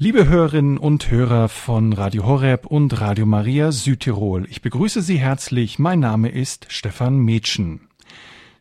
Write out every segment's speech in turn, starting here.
Liebe Hörerinnen und Hörer von Radio Horeb und Radio Maria Südtirol, ich begrüße Sie herzlich. Mein Name ist Stefan Mädchen.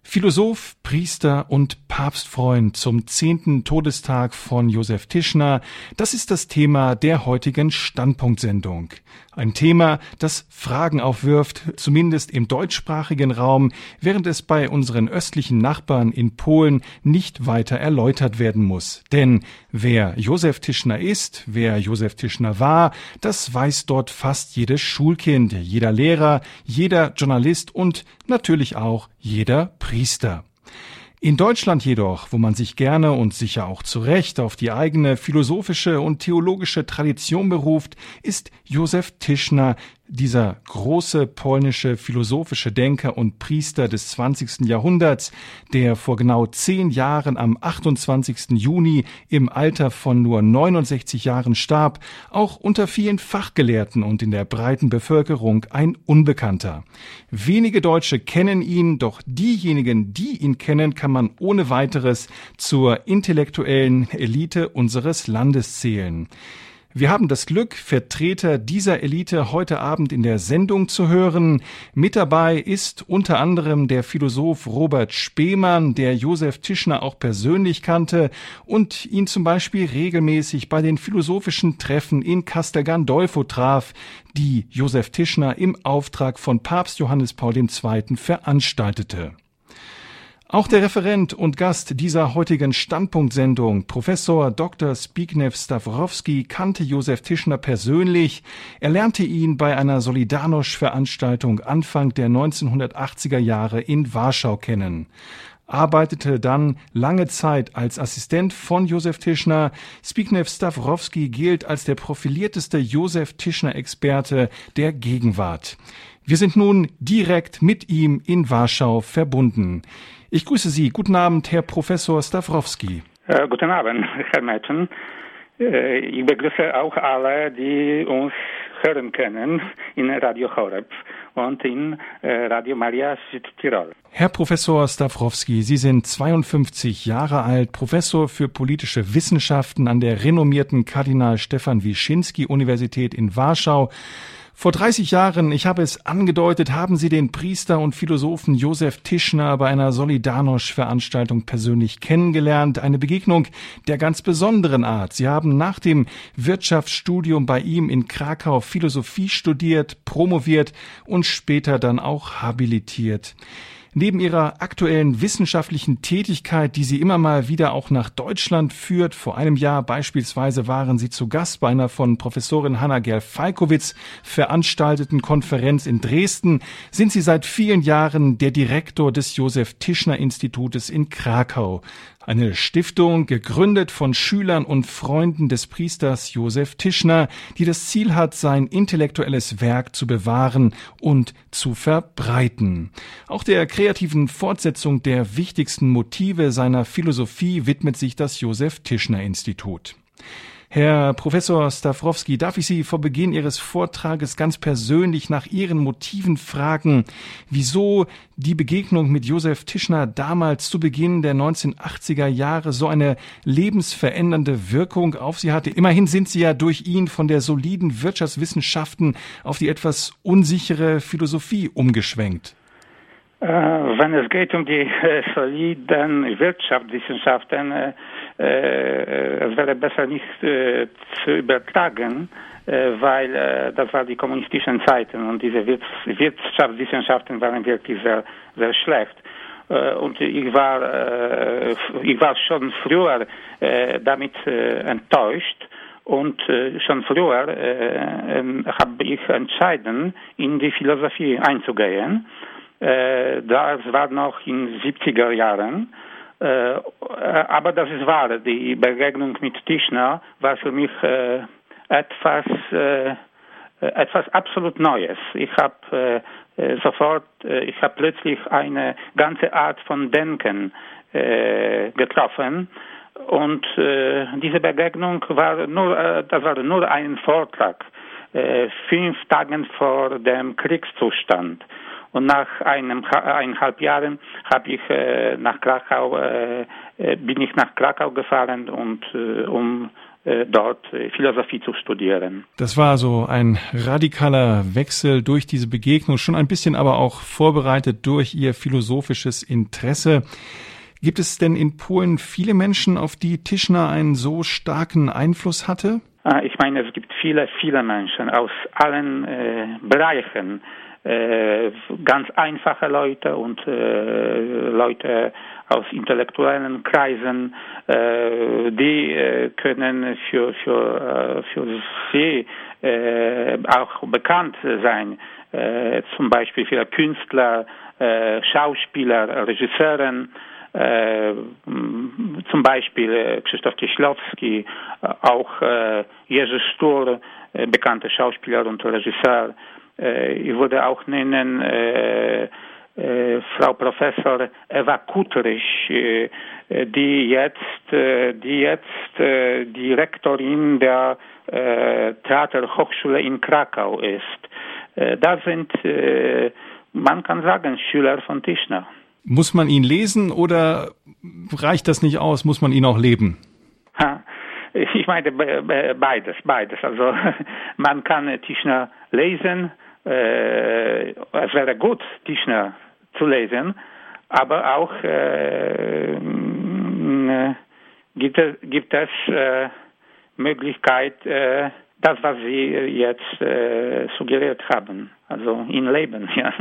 Philosoph, Priester und Papstfreund zum zehnten Todestag von Josef Tischner, das ist das Thema der heutigen Standpunktsendung. Ein Thema, das Fragen aufwirft, zumindest im deutschsprachigen Raum, während es bei unseren östlichen Nachbarn in Polen nicht weiter erläutert werden muss. Denn wer Josef Tischner ist, wer Josef Tischner war, das weiß dort fast jedes Schulkind, jeder Lehrer, jeder Journalist und natürlich auch jeder Priester. In Deutschland jedoch, wo man sich gerne und sicher auch zu Recht auf die eigene philosophische und theologische Tradition beruft, ist Josef Tischner dieser große polnische philosophische Denker und Priester des 20. Jahrhunderts, der vor genau zehn Jahren am 28. Juni im Alter von nur 69 Jahren starb, auch unter vielen Fachgelehrten und in der breiten Bevölkerung ein Unbekannter. Wenige Deutsche kennen ihn, doch diejenigen, die ihn kennen, kann man ohne weiteres zur intellektuellen Elite unseres Landes zählen. Wir haben das Glück, Vertreter dieser Elite heute Abend in der Sendung zu hören. Mit dabei ist unter anderem der Philosoph Robert Spemann, der Josef Tischner auch persönlich kannte und ihn zum Beispiel regelmäßig bei den philosophischen Treffen in Castel Gandolfo traf, die Josef Tischner im Auftrag von Papst Johannes Paul II. veranstaltete. Auch der Referent und Gast dieser heutigen Standpunktsendung, Professor Dr. Zbigniew Stawrowski, kannte Josef Tischner persönlich. Er lernte ihn bei einer Solidarność-Veranstaltung Anfang der 1980er Jahre in Warschau kennen arbeitete dann lange Zeit als Assistent von Josef Tischner. Zbigniew Stawrowski gilt als der profilierteste Josef Tischner-Experte der Gegenwart. Wir sind nun direkt mit ihm in Warschau verbunden. Ich grüße Sie. Guten Abend, Herr Professor Stawrowski. Äh, guten Abend, Herr Metzen. Äh, ich begrüße auch alle, die uns hören können in Radio Horeb und in äh, Radio Maria Südtirol. Herr Professor Stawrowski, Sie sind 52 Jahre alt, Professor für politische Wissenschaften an der renommierten Kardinal Stefan Wischinski Universität in Warschau. Vor 30 Jahren, ich habe es angedeutet, haben Sie den Priester und Philosophen Josef Tischner bei einer Solidarność-Veranstaltung persönlich kennengelernt. Eine Begegnung der ganz besonderen Art. Sie haben nach dem Wirtschaftsstudium bei ihm in Krakau Philosophie studiert, promoviert und später dann auch habilitiert. Neben ihrer aktuellen wissenschaftlichen Tätigkeit, die sie immer mal wieder auch nach Deutschland führt, vor einem Jahr beispielsweise waren sie zu Gast bei einer von Professorin Hanna Gerl-Falkowitz veranstalteten Konferenz in Dresden, sind sie seit vielen Jahren der Direktor des Josef Tischner Institutes in Krakau. Eine Stiftung, gegründet von Schülern und Freunden des Priesters Josef Tischner, die das Ziel hat, sein intellektuelles Werk zu bewahren und zu verbreiten. Auch der kreativen Fortsetzung der wichtigsten Motive seiner Philosophie widmet sich das Josef Tischner Institut. Herr Professor Stawrowski, darf ich Sie vor Beginn Ihres Vortrages ganz persönlich nach Ihren Motiven fragen, wieso die Begegnung mit Josef Tischner damals zu Beginn der 1980er Jahre so eine lebensverändernde Wirkung auf Sie hatte? Immerhin sind Sie ja durch ihn von der soliden Wirtschaftswissenschaften auf die etwas unsichere Philosophie umgeschwenkt. Äh, wenn es geht um die äh, soliden Wirtschaftswissenschaften, äh, wäre besser nicht zu übertragen, äh, weil das waren die kommunistischen Zeiten und diese Wirtschaftswissenschaften waren wirklich sehr, sehr schlecht. Und ich war, ich war schon früher damit enttäuscht und schon früher habe ich entschieden, in die Philosophie einzugehen. Das war noch in 70er Jahren. Äh, aber das ist wahr. Die Begegnung mit Tischner war für mich äh, etwas, äh, etwas absolut Neues. Ich habe äh, sofort, äh, ich habe plötzlich eine ganze Art von Denken äh, getroffen. Und diese Begegnung war nur, das war nur ein Vortrag, fünf Tagen vor dem Kriegszustand. Und nach einem, eineinhalb Jahren habe ich äh, nach Krakau, äh, äh, bin ich nach Krakau gefahren und äh, um äh, dort äh, Philosophie zu studieren. Das war so ein radikaler Wechsel durch diese Begegnung, schon ein bisschen aber auch vorbereitet durch Ihr philosophisches Interesse. Gibt es denn in Polen viele Menschen, auf die Tischner einen so starken Einfluss hatte? Ah, ich meine, es gibt viele, viele Menschen aus allen äh, Bereichen. Äh, ganz einfache Leute und äh, Leute aus intellektuellen Kreisen, äh, die können für, für, für sie auch bekannt sein. zum Beispiel viele Künstler, Schauspieler, Regisseuren, zum Beispiel Krzysztof Kieślowski, auch Jerzy Stur, bekannter Schauspieler und Regisseur. Äh, ich würde auch nennen Frau Professor Eva Kutrich, die jetzt, die jetzt die Rektorin der Theaterhochschule in Krakau ist. Das sind, man kann sagen, Schüler von Tischner. Muss man ihn lesen oder reicht das nicht aus? Muss man ihn auch leben? Ich meine beides, beides. Also man kann Tischner lesen. Äh, es wäre gut, Tischner zu lesen, aber auch äh, gibt es, gibt es äh, Möglichkeit, äh, das, was Sie jetzt äh, suggeriert haben, also in Leben, ja.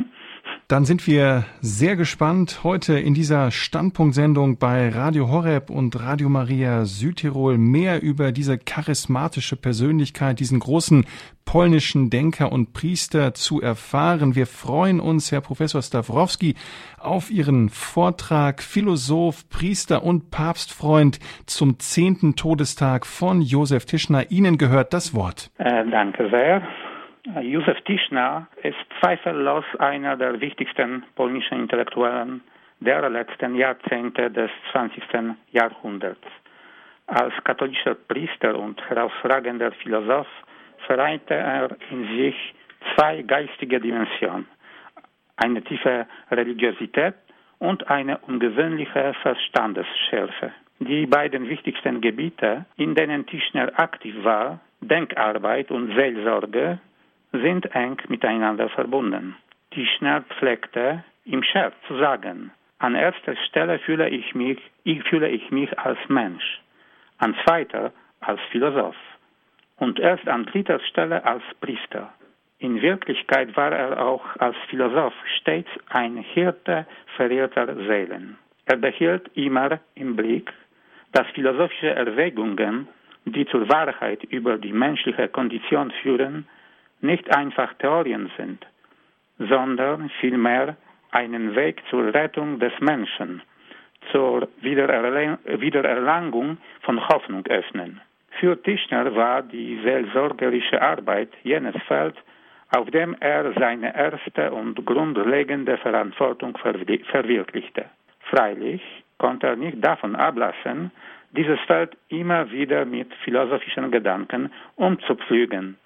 Dann sind wir sehr gespannt, heute in dieser Standpunktsendung bei Radio Horeb und Radio Maria Südtirol mehr über diese charismatische Persönlichkeit, diesen großen polnischen Denker und Priester zu erfahren. Wir freuen uns, Herr Professor Stawrowski, auf Ihren Vortrag Philosoph, Priester und Papstfreund zum zehnten Todestag von Josef Tischner. Ihnen gehört das Wort. Äh, danke sehr. Józef Tischner ist zweifellos einer der wichtigsten polnischen Intellektuellen der letzten Jahrzehnte des 20. Jahrhunderts. Als katholischer Priester und herausragender Philosoph vereinte er in sich zwei geistige Dimensionen, eine tiefe Religiosität und eine ungewöhnliche Verstandesschärfe. Die beiden wichtigsten Gebiete, in denen Tischner aktiv war, Denkarbeit und Seelsorge, sind eng miteinander verbunden. Tischner pflegte im Scherz zu sagen, an erster Stelle fühle ich mich, ich fühle ich mich als Mensch, an zweiter als Philosoph und erst an dritter Stelle als Priester. In Wirklichkeit war er auch als Philosoph stets ein Hirte verehrter Seelen. Er behielt immer im Blick, dass philosophische Erwägungen, die zur Wahrheit über die menschliche Kondition führen, nicht einfach Theorien sind, sondern vielmehr einen Weg zur Rettung des Menschen, zur Wiedererlangung von Hoffnung öffnen. Für Tischner war die seelsorgerische Arbeit jenes Feld, auf dem er seine erste und grundlegende Verantwortung verwirklichte. Freilich konnte er nicht davon ablassen, dieses Feld immer wieder mit philosophischen Gedanken umzupflügen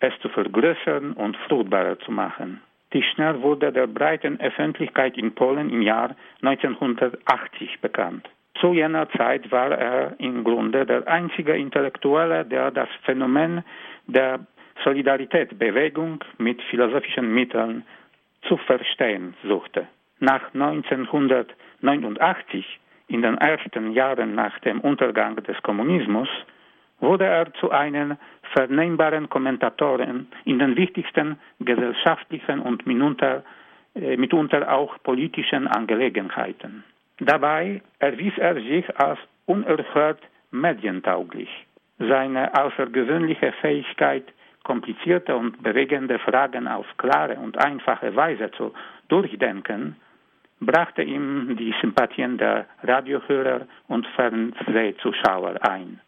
es zu vergrößern und fruchtbarer zu machen. Tischner wurde der breiten Öffentlichkeit in Polen im Jahr 1980 bekannt. Zu jener Zeit war er im Grunde der einzige Intellektuelle, der das Phänomen der Solidaritätsbewegung mit philosophischen Mitteln zu verstehen suchte. Nach 1989, in den ersten Jahren nach dem Untergang des Kommunismus, wurde er zu einem vernehmbaren Kommentatoren in den wichtigsten gesellschaftlichen und mitunter, äh, mitunter auch politischen Angelegenheiten. Dabei erwies er sich als unerhört medientauglich. Seine außergewöhnliche Fähigkeit, komplizierte und bewegende Fragen auf klare und einfache Weise zu durchdenken, brachte ihm die Sympathien der Radiohörer und Fernsehzuschauer ein.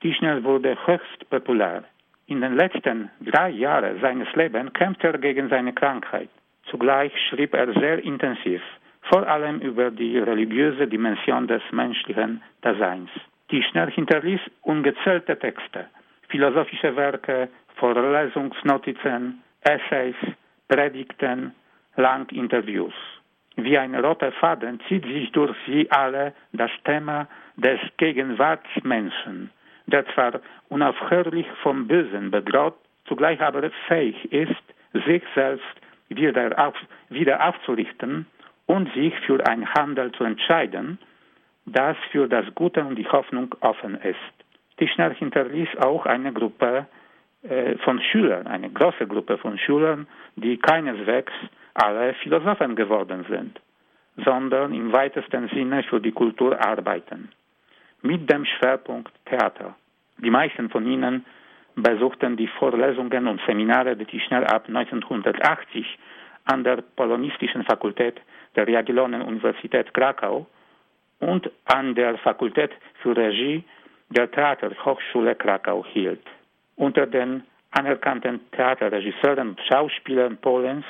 Tischner wurde höchst populär. In den letzten drei Jahren seines Lebens kämpfte er gegen seine Krankheit. Zugleich schrieb er sehr intensiv, vor allem über die religiöse Dimension des menschlichen Daseins. Tischner hinterließ ungezählte Texte, philosophische Werke, Vorlesungsnotizen, Essays, Predigten, Langinterviews. Wie ein roter Faden zieht sich durch sie alle das Thema des Gegenwartsmenschen, der zwar unaufhörlich vom Bösen bedroht, zugleich aber fähig ist, sich selbst wieder, auf, wieder aufzurichten und sich für ein Handel zu entscheiden, das für das Gute und die Hoffnung offen ist. Tischner hinterließ auch eine Gruppe äh, von Schülern, eine große Gruppe von Schülern, die keineswegs alle Philosophen geworden sind, sondern im weitesten Sinne für die Kultur arbeiten, mit dem Schwerpunkt Theater. Die meisten von ihnen besuchten die Vorlesungen und Seminare der Tischner ab 1980 an der Polonistischen Fakultät der Jagiellonen-Universität Krakau und an der Fakultät für Regie der Theaterhochschule Krakau hielt. Unter den anerkannten Theaterregisseuren und Schauspielern Polens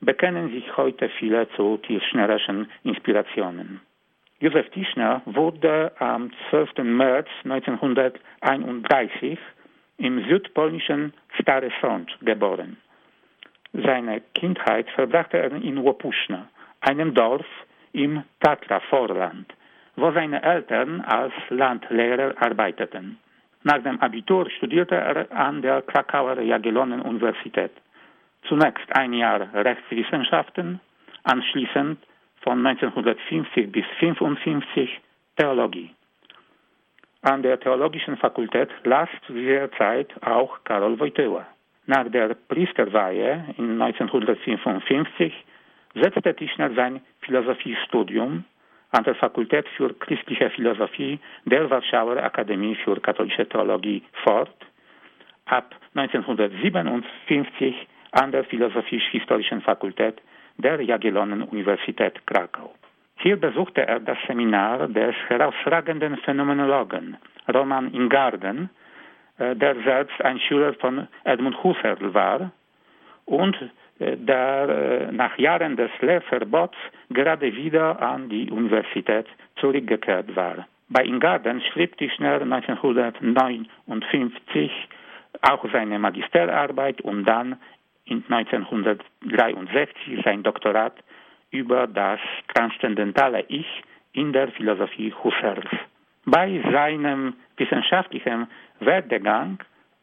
bekennen sich heute viele zu Tischnerischen Inspirationen. Josef Tischner wurde am 12. März 1931 im südpolnischen Stary Sącz geboren. Seine Kindheit verbrachte er in Łopuszna, einem Dorf im Tatra-Vorland, wo seine Eltern als Landlehrer arbeiteten. Nach dem Abitur studierte er an der Krakauer Jagiellonen-Universität. Zunächst ein Jahr Rechtswissenschaften, anschließend von 1950 bis 1955 Theologie. An der Theologischen Fakultät las zu dieser Zeit auch Karol Wojtyła. Nach der Priesterweihe in 1955 setzte Tischner sein Philosophiestudium an der Fakultät für christliche Philosophie der Warschauer Akademie für katholische Theologie fort, ab 1957 an der Philosophisch-Historischen Fakultät der Jagiellonen-Universität Krakau. Hier besuchte er das Seminar des herausragenden Phänomenologen Roman Ingarden, äh, der selbst ein Schüler von Edmund Husserl war und äh, der äh, nach Jahren des Lehrverbots gerade wieder an die Universität zurückgekehrt war. Bei Ingarden schrieb Tischner 1959 auch seine Magisterarbeit und dann 1963 sein Doktorat über das transzendentale Ich in der Philosophie Husserls. Bei seinem wissenschaftlichen Werdegang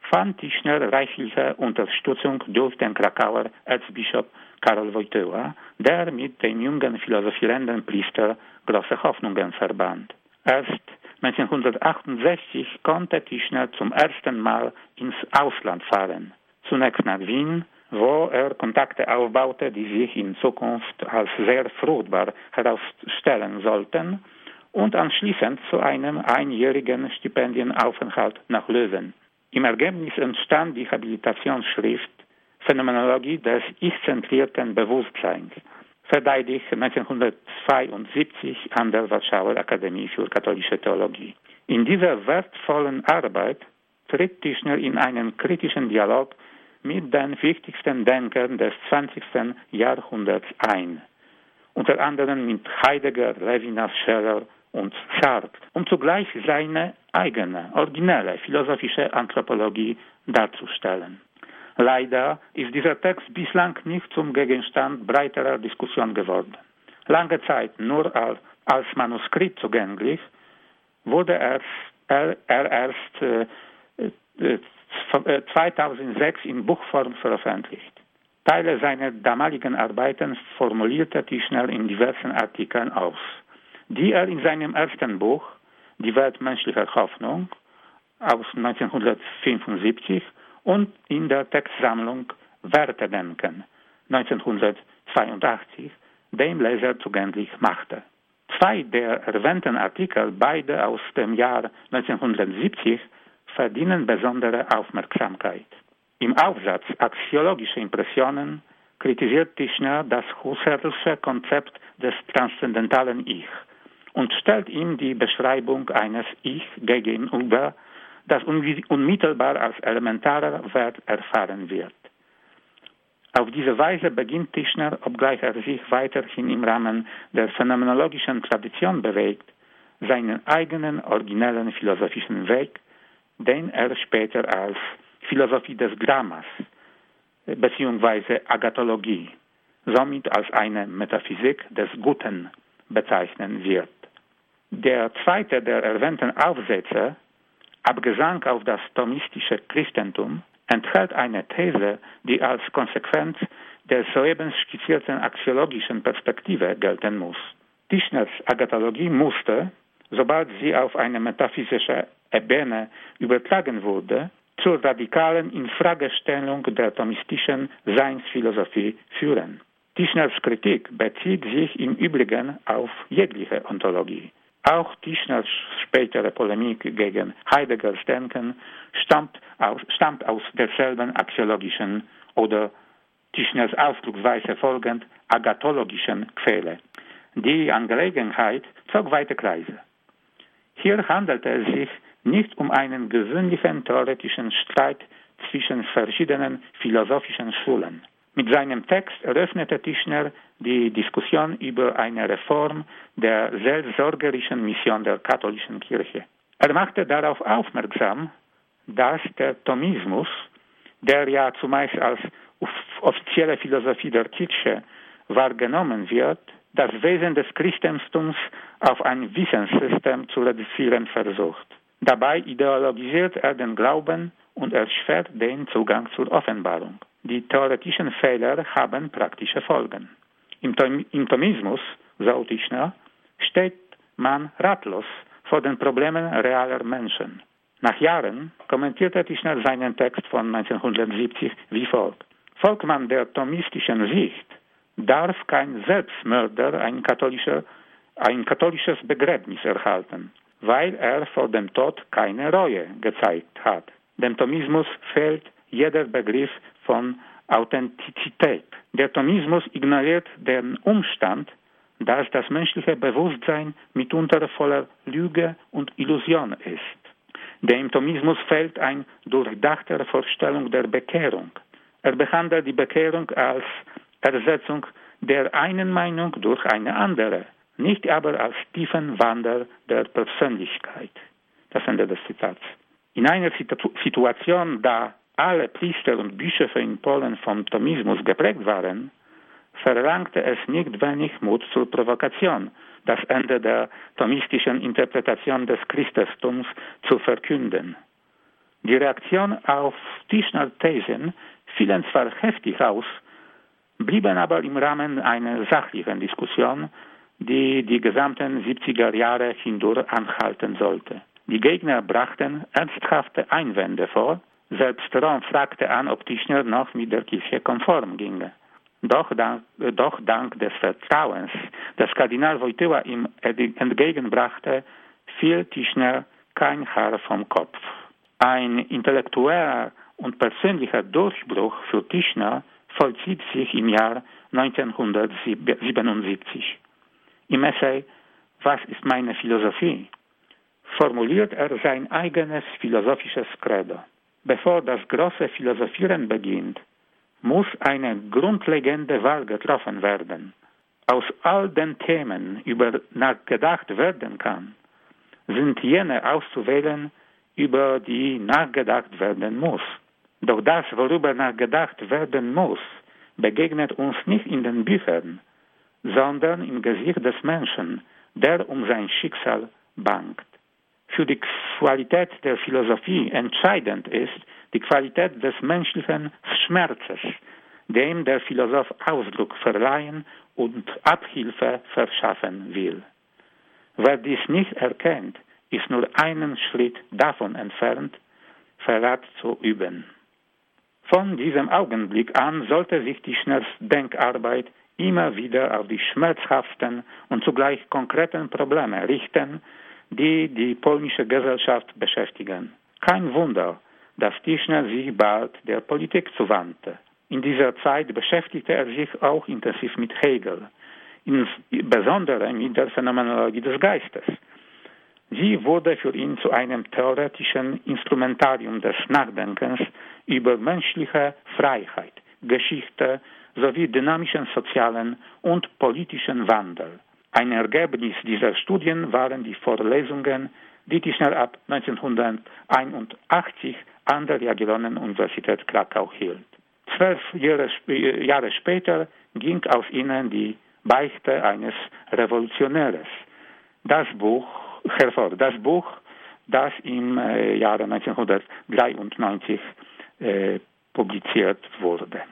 fand Tischner reichliche Unterstützung durch den Krakauer Erzbischof Karol Wojtyła, der mit dem jungen philosophierenden Priester große Hoffnungen verband. Erst 1968 konnte Tischner zum ersten Mal ins Ausland fahren. Zunächst nach Wien, wo er Kontakte aufbaute, die sich in Zukunft als sehr fruchtbar herausstellen sollten, und anschließend zu einem einjährigen Stipendienaufenthalt nach Löwen. Im Ergebnis entstand die Habilitationsschrift Phänomenologie des ich-zentrierten Bewusstseins, verteidigt 1972 an der Warschauer Akademie für katholische Theologie. In dieser wertvollen Arbeit tritt Tischner in einen kritischen Dialog mit den wichtigsten Denkern des 20. Jahrhunderts ein, unter anderem mit Heidegger, Levinas, Scherer und Sartre, um zugleich seine eigene, originelle philosophische Anthropologie darzustellen. Leider ist dieser Text bislang nicht zum Gegenstand breiterer Diskussion geworden. Lange Zeit nur als, als Manuskript zugänglich, wurde er, er, er erst äh, äh, 2006 in Buchform veröffentlicht. Teile seiner damaligen Arbeiten formulierte Tischner in diversen Artikeln aus, die er in seinem ersten Buch Die Welt menschlicher Hoffnung aus 1975 und in der Textsammlung Wertedenken 1982 dem Leser zugänglich machte. Zwei der erwähnten Artikel, beide aus dem Jahr 1970, verdienen besondere Aufmerksamkeit. Im Aufsatz Axiologische Impressionen kritisiert Tischner das Husserlsche Konzept des transzendentalen Ich und stellt ihm die Beschreibung eines Ich gegenüber, das unmittelbar als elementarer Wert erfahren wird. Auf diese Weise beginnt Tischner, obgleich er sich weiterhin im Rahmen der phänomenologischen Tradition bewegt, seinen eigenen originellen philosophischen Weg den er später als Philosophie des Dramas bzw. Agathologie, somit als eine Metaphysik des Guten bezeichnen wird. Der zweite der erwähnten Aufsätze, Abgesang auf das thomistische Christentum, enthält eine These, die als Konsequenz der soeben skizzierten axiologischen Perspektive gelten muss. Tischners Agathologie musste, sobald sie auf eine metaphysische Ebene übertragen wurde, zur radikalen Infragestellung der thomistischen Seinsphilosophie führen. Tischners Kritik bezieht sich im Übrigen auf jegliche Ontologie. Auch Tischners spätere Polemik gegen Heideggers Denken stammt aus, stammt aus derselben axiologischen oder Tischners Ausdrucksweise folgend agathologischen Quelle. Die Angelegenheit zog weite Kreise. Hier handelte es sich nicht um einen gewöhnlichen theoretischen Streit zwischen verschiedenen philosophischen Schulen. Mit seinem Text eröffnete Tischner die Diskussion über eine Reform der selbstsorgerischen Mission der katholischen Kirche. Er machte darauf aufmerksam, dass der Thomismus, der ja zumeist als offizielle Philosophie der Kirche wahrgenommen wird, das Wesen des Christentums auf ein Wissenssystem zu reduzieren versucht. Dabei ideologisiert er den Glauben und erschwert den Zugang zur Offenbarung. Die theoretischen Fehler haben praktische Folgen. Im, Im Thomismus, so Tischner, steht man ratlos vor den Problemen realer Menschen. Nach Jahren kommentierte Tischner seinen Text von 1970 wie folgt. Folgt man der thomistischen Sicht, darf kein Selbstmörder ein, katholischer, ein katholisches Begräbnis erhalten, weil er vor dem Tod keine Reue gezeigt hat. Dem Thomismus fehlt jeder Begriff von Authentizität. Der Thomismus ignoriert den Umstand, dass das menschliche Bewusstsein mitunter voller Lüge und Illusion ist. Dem Thomismus fehlt eine durchdachte Vorstellung der Bekehrung. Er behandelt die Bekehrung als Ersetzung der einen Meinung durch eine andere, nicht aber als tiefen Wandel der Persönlichkeit. Das Ende des Zitats. In einer Situation, da alle Priester und Bischöfe in Polen vom Thomismus geprägt waren, verlangte es nicht wenig Mut zur Provokation, das Ende der thomistischen Interpretation des Christentums zu verkünden. Die Reaktion auf Tischner Thesen fielen zwar heftig aus, blieben aber im Rahmen einer sachlichen Diskussion, die die gesamten 70er Jahre hindurch anhalten sollte. Die Gegner brachten ernsthafte Einwände vor, selbst Rom fragte an, ob Tischner noch mit der Kirche konform ginge. Doch dank, doch dank des Vertrauens, das Kardinal Wojtyła ihm entgegenbrachte, fiel Tischner kein Haar vom Kopf. Ein intellektueller und persönlicher Durchbruch für Tischner vollzieht sich im Jahr 1977. Im Essay Was ist meine Philosophie? formuliert er sein eigenes philosophisches Credo. Bevor das große Philosophieren beginnt, muss eine grundlegende Wahl getroffen werden. Aus all den Themen, über nachgedacht werden kann, sind jene auszuwählen, über die nachgedacht werden muss. Doch das, worüber nachgedacht werden muss, begegnet uns nicht in den Büchern, sondern im Gesicht des Menschen, der um sein Schicksal bangt. Für die Qualität der Philosophie entscheidend ist die Qualität des menschlichen Schmerzes, dem der Philosoph Ausdruck verleihen und Abhilfe verschaffen will. Wer dies nicht erkennt, ist nur einen Schritt davon entfernt, Verrat zu üben. Von diesem Augenblick an sollte sich die Denkarbeit immer wieder auf die schmerzhaften und zugleich konkreten Probleme richten, die die polnische Gesellschaft beschäftigen. Kein Wunder, dass Tischner sich bald der Politik zuwandte. In dieser Zeit beschäftigte er sich auch intensiv mit Hegel, insbesondere mit der Phänomenologie des Geistes. Sie wurde für ihn zu einem theoretischen Instrumentarium des Nachdenkens über menschliche Freiheit, Geschichte sowie dynamischen sozialen und politischen Wandel. Ein Ergebnis dieser Studien waren die Vorlesungen, die Tischner ab 1981 an der Jagiellonien-Universität Krakau hielt. Zwölf Jahre, Jahre später ging aus ihnen die Beichte eines Revolutionäres. Das Buch hervor. Das Buch das im äh, Jahre 1993 äh, publiziert wurde.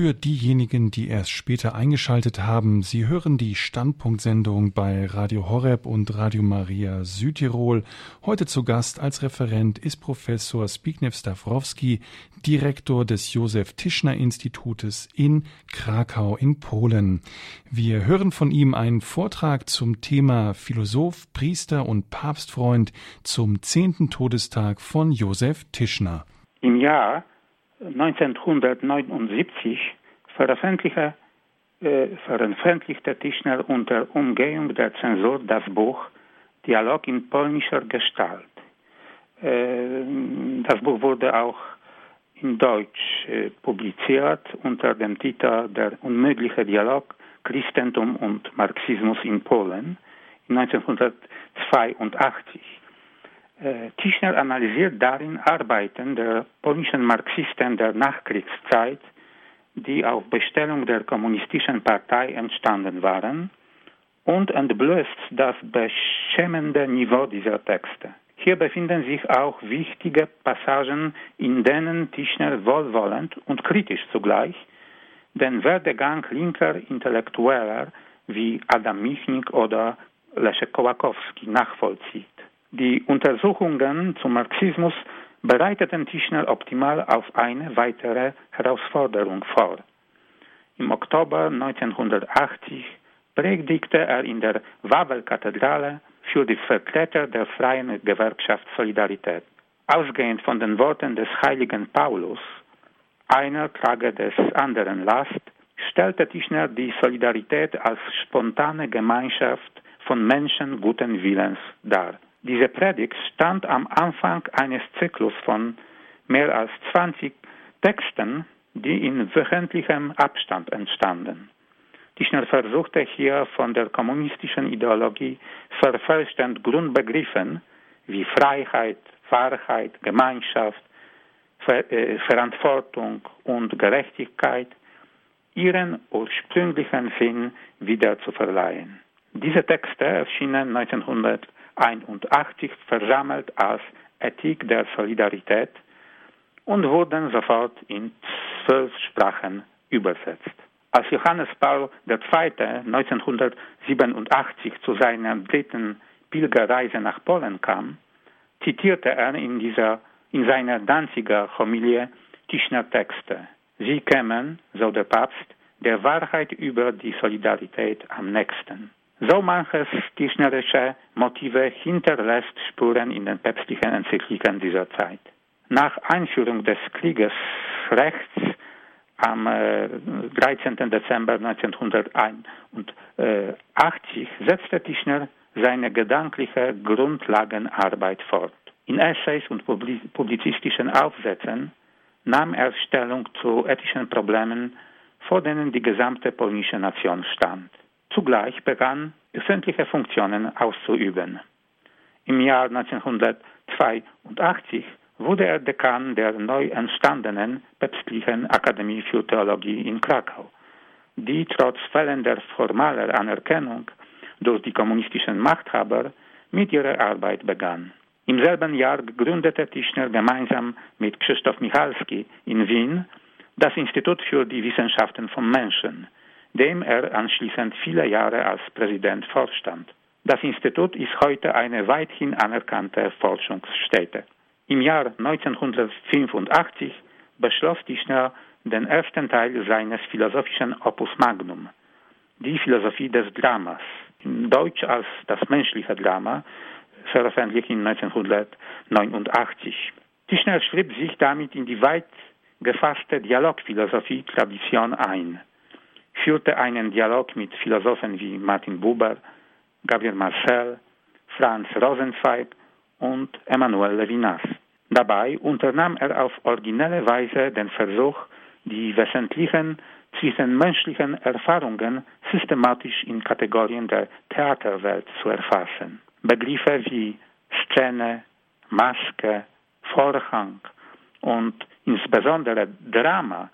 Für diejenigen, die erst später eingeschaltet haben, Sie hören die Standpunktsendung bei Radio Horeb und Radio Maria Südtirol. Heute zu Gast als Referent ist Professor Zbigniew Stawrowski, Direktor des Josef Tischner Institutes in Krakau in Polen. Wir hören von ihm einen Vortrag zum Thema Philosoph, Priester und Papstfreund zum zehnten Todestag von Josef Tischner. Im Jahr 1979 veröffentlichte, äh, veröffentlichte Tischner unter Umgehung der Zensur das Buch Dialog in polnischer Gestalt. Äh, das Buch wurde auch in Deutsch äh, publiziert unter dem Titel Der unmögliche Dialog Christentum und Marxismus in Polen 1982. Äh, Tischner analysiert darin Arbeiten der polnischen Marxisten der Nachkriegszeit, die auf Bestellung der Kommunistischen Partei entstanden waren, und entblößt das beschämende Niveau dieser Texte. Hier befinden sich auch wichtige Passagen, in denen Tischner wohlwollend und kritisch zugleich den Werdegang linker Intellektueller wie Adam Michnik oder Leszek Kołakowski nachvollzieht. Die Untersuchungen zum Marxismus bereiteten Tischner optimal auf eine weitere Herausforderung vor. Im Oktober 1980 predigte er in der Wawel-Kathedrale für die Vertreter der freien Gewerkschaft Solidarität. Ausgehend von den Worten des heiligen Paulus, einer trage des anderen Last, stellte Tischner die Solidarität als spontane Gemeinschaft von Menschen guten Willens dar. Diese Predigt stand am Anfang eines Zyklus von mehr als 20 Texten, die in wöchentlichem Abstand entstanden. Tischner versuchte hier von der kommunistischen Ideologie verfälschten Grundbegriffen wie Freiheit, Wahrheit, Gemeinschaft, Ver äh, Verantwortung und Gerechtigkeit ihren ursprünglichen Sinn wieder zu verleihen. Diese Texte erschienen 1900 1981 versammelt als Ethik der Solidarität und wurden sofort in zwölf Sprachen übersetzt. Als Johannes Paul II. 1987 zu seiner dritten Pilgerreise nach Polen kam, zitierte er in, dieser, in seiner Danziger Homilie Tischner Texte. Sie kämen, so der Papst, der Wahrheit über die Solidarität am nächsten. So manches tischnerische Motive hinterlässt Spuren in den päpstlichen Enzykliken dieser Zeit. Nach Einführung des Kriegesrechts am äh, 13. Dezember 1981 setzte Tischner seine gedankliche Grundlagenarbeit fort. In Essays und publizistischen Aufsätzen nahm er Stellung zu ethischen Problemen, vor denen die gesamte polnische Nation stand. Zugleich begann, öffentliche Funktionen auszuüben. Im Jahr 1982 wurde er Dekan der neu entstandenen Päpstlichen Akademie für Theologie in Krakau, die trotz fehlender formaler Anerkennung durch die kommunistischen Machthaber mit ihrer Arbeit begann. Im selben Jahr gründete Tischner gemeinsam mit Krzysztof Michalski in Wien das Institut für die Wissenschaften vom Menschen, dem er anschließend viele Jahre als Präsident vorstand. Das Institut ist heute eine weithin anerkannte Forschungsstätte. Im Jahr 1985 beschloss Tischner den ersten Teil seines philosophischen Opus Magnum, die Philosophie des Dramas, in Deutsch als das menschliche Drama, veröffentlicht in 1989. Tischner schrieb sich damit in die weit gefasste Dialogphilosophie-Tradition ein, führte einen Dialog mit Philosophen wie Martin Buber, Gabriel Marcel, Franz Rosenzweig und Emmanuel Levinas. Dabei unternahm er auf originelle Weise den Versuch, die wesentlichen zwischenmenschlichen Erfahrungen systematisch in Kategorien der Theaterwelt zu erfassen. Begriffe wie Szene, Maske, Vorhang und insbesondere Drama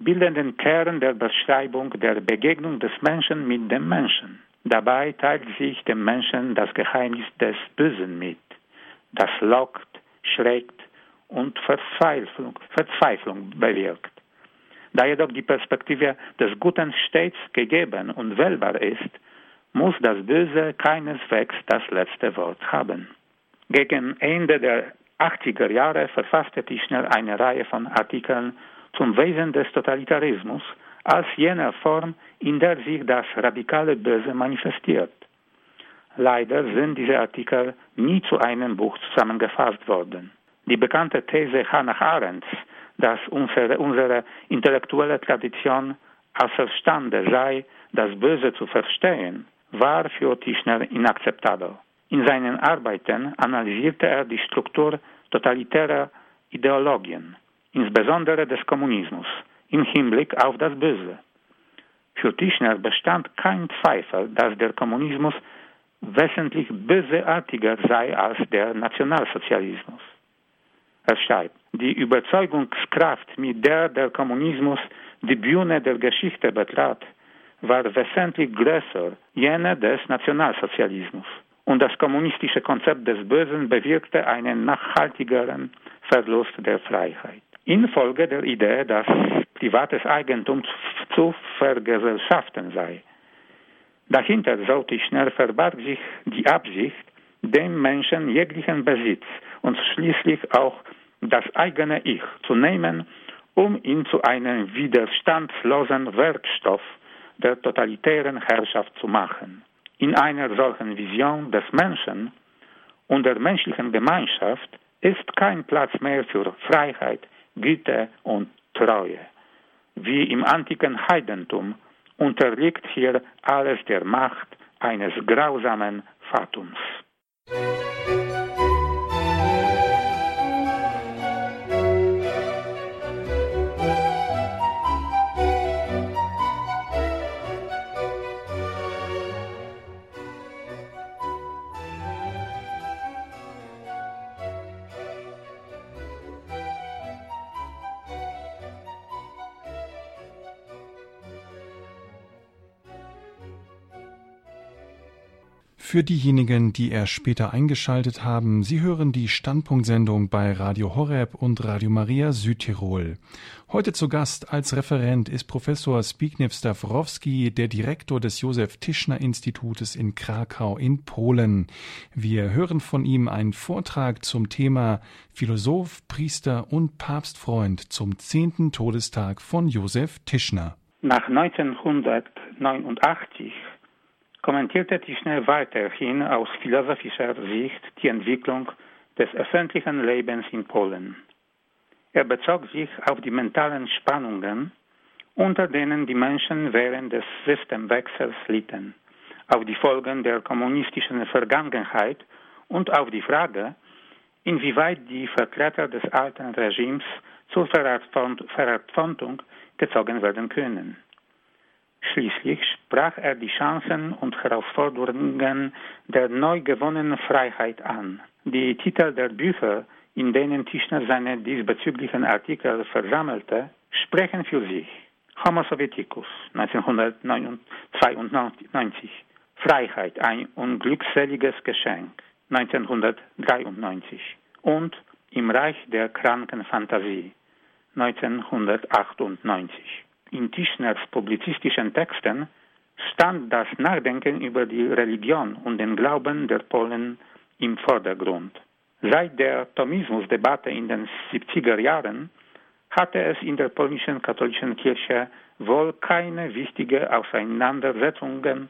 bilden den Kern der Beschreibung der Begegnung des Menschen mit dem Menschen. Dabei teilt sich dem Menschen das Geheimnis des Bösen mit, das lockt, schreckt und Verzweiflung, Verzweiflung bewirkt. Da jedoch die Perspektive des Guten stets gegeben und wählbar ist, muss das Böse keineswegs das letzte Wort haben. Gegen Ende der 80er Jahre verfasste Tischner eine Reihe von Artikeln zum Wesen des Totalitarismus als jener Form, in der sich das radikale Böse manifestiert. Leider sind diese Artikel nie zu einem Buch zusammengefasst worden. Die bekannte These Hannah Arendts, dass unsere, unsere intellektuelle Tradition außerstande sei, das Böse zu verstehen, war für Tischner inakzeptabel. In seinen Arbeiten analysierte er die Struktur totalitärer Ideologien, insbesondere des Kommunismus, im Hinblick auf das Böse. Für Tischner bestand kein Zweifel, dass der Kommunismus wesentlich böseartiger sei als der Nationalsozialismus. Er schreibt, die Überzeugungskraft, mit der der Kommunismus die Bühne der Geschichte betrat, war wesentlich größer jene des Nationalsozialismus und das kommunistische Konzept des Bösen bewirkte einen nachhaltigeren Verlust der Freiheit. Infolge der Idee, dass privates Eigentum zu vergesellschaften sei. Dahinter, sollte schnell verbarg sich die Absicht, dem Menschen jeglichen Besitz und schließlich auch das eigene Ich zu nehmen, um ihn zu einem widerstandslosen Werkstoff der totalitären Herrschaft zu machen. In einer solchen Vision des Menschen und der menschlichen Gemeinschaft ist kein Platz mehr für Freiheit, Güte und Treue. Wie im antiken Heidentum unterliegt hier alles der Macht eines grausamen Fatums. Für diejenigen, die erst später eingeschaltet haben, Sie hören die Standpunktsendung bei Radio Horeb und Radio Maria Südtirol. Heute zu Gast als Referent ist Professor Zbigniew Stawrowski, der Direktor des Josef Tischner Institutes in Krakau in Polen. Wir hören von ihm einen Vortrag zum Thema Philosoph, Priester und Papstfreund zum zehnten Todestag von Josef Tischner. Nach 1989 kommentierte Tischner weiterhin aus philosophischer Sicht die Entwicklung des öffentlichen Lebens in Polen. Er bezog sich auf die mentalen Spannungen, unter denen die Menschen während des Systemwechsels litten, auf die Folgen der kommunistischen Vergangenheit und auf die Frage, inwieweit die Vertreter des alten Regimes zur Verantwortung gezogen werden können. Schließlich sprach er die Chancen und Herausforderungen der neu gewonnenen Freiheit an. Die Titel der Bücher, in denen Tischner seine diesbezüglichen Artikel versammelte, sprechen für sich. Homo Sovieticus 1992, Freiheit, ein unglückseliges Geschenk 1993 und Im Reich der kranken Fantasie 1998 in Tischners publizistischen Texten stand das Nachdenken über die Religion und den Glauben der Polen im Vordergrund. Seit der Thomismusdebatte in den 70er Jahren hatte es in der polnischen katholischen Kirche wohl keine wichtige Auseinandersetzungen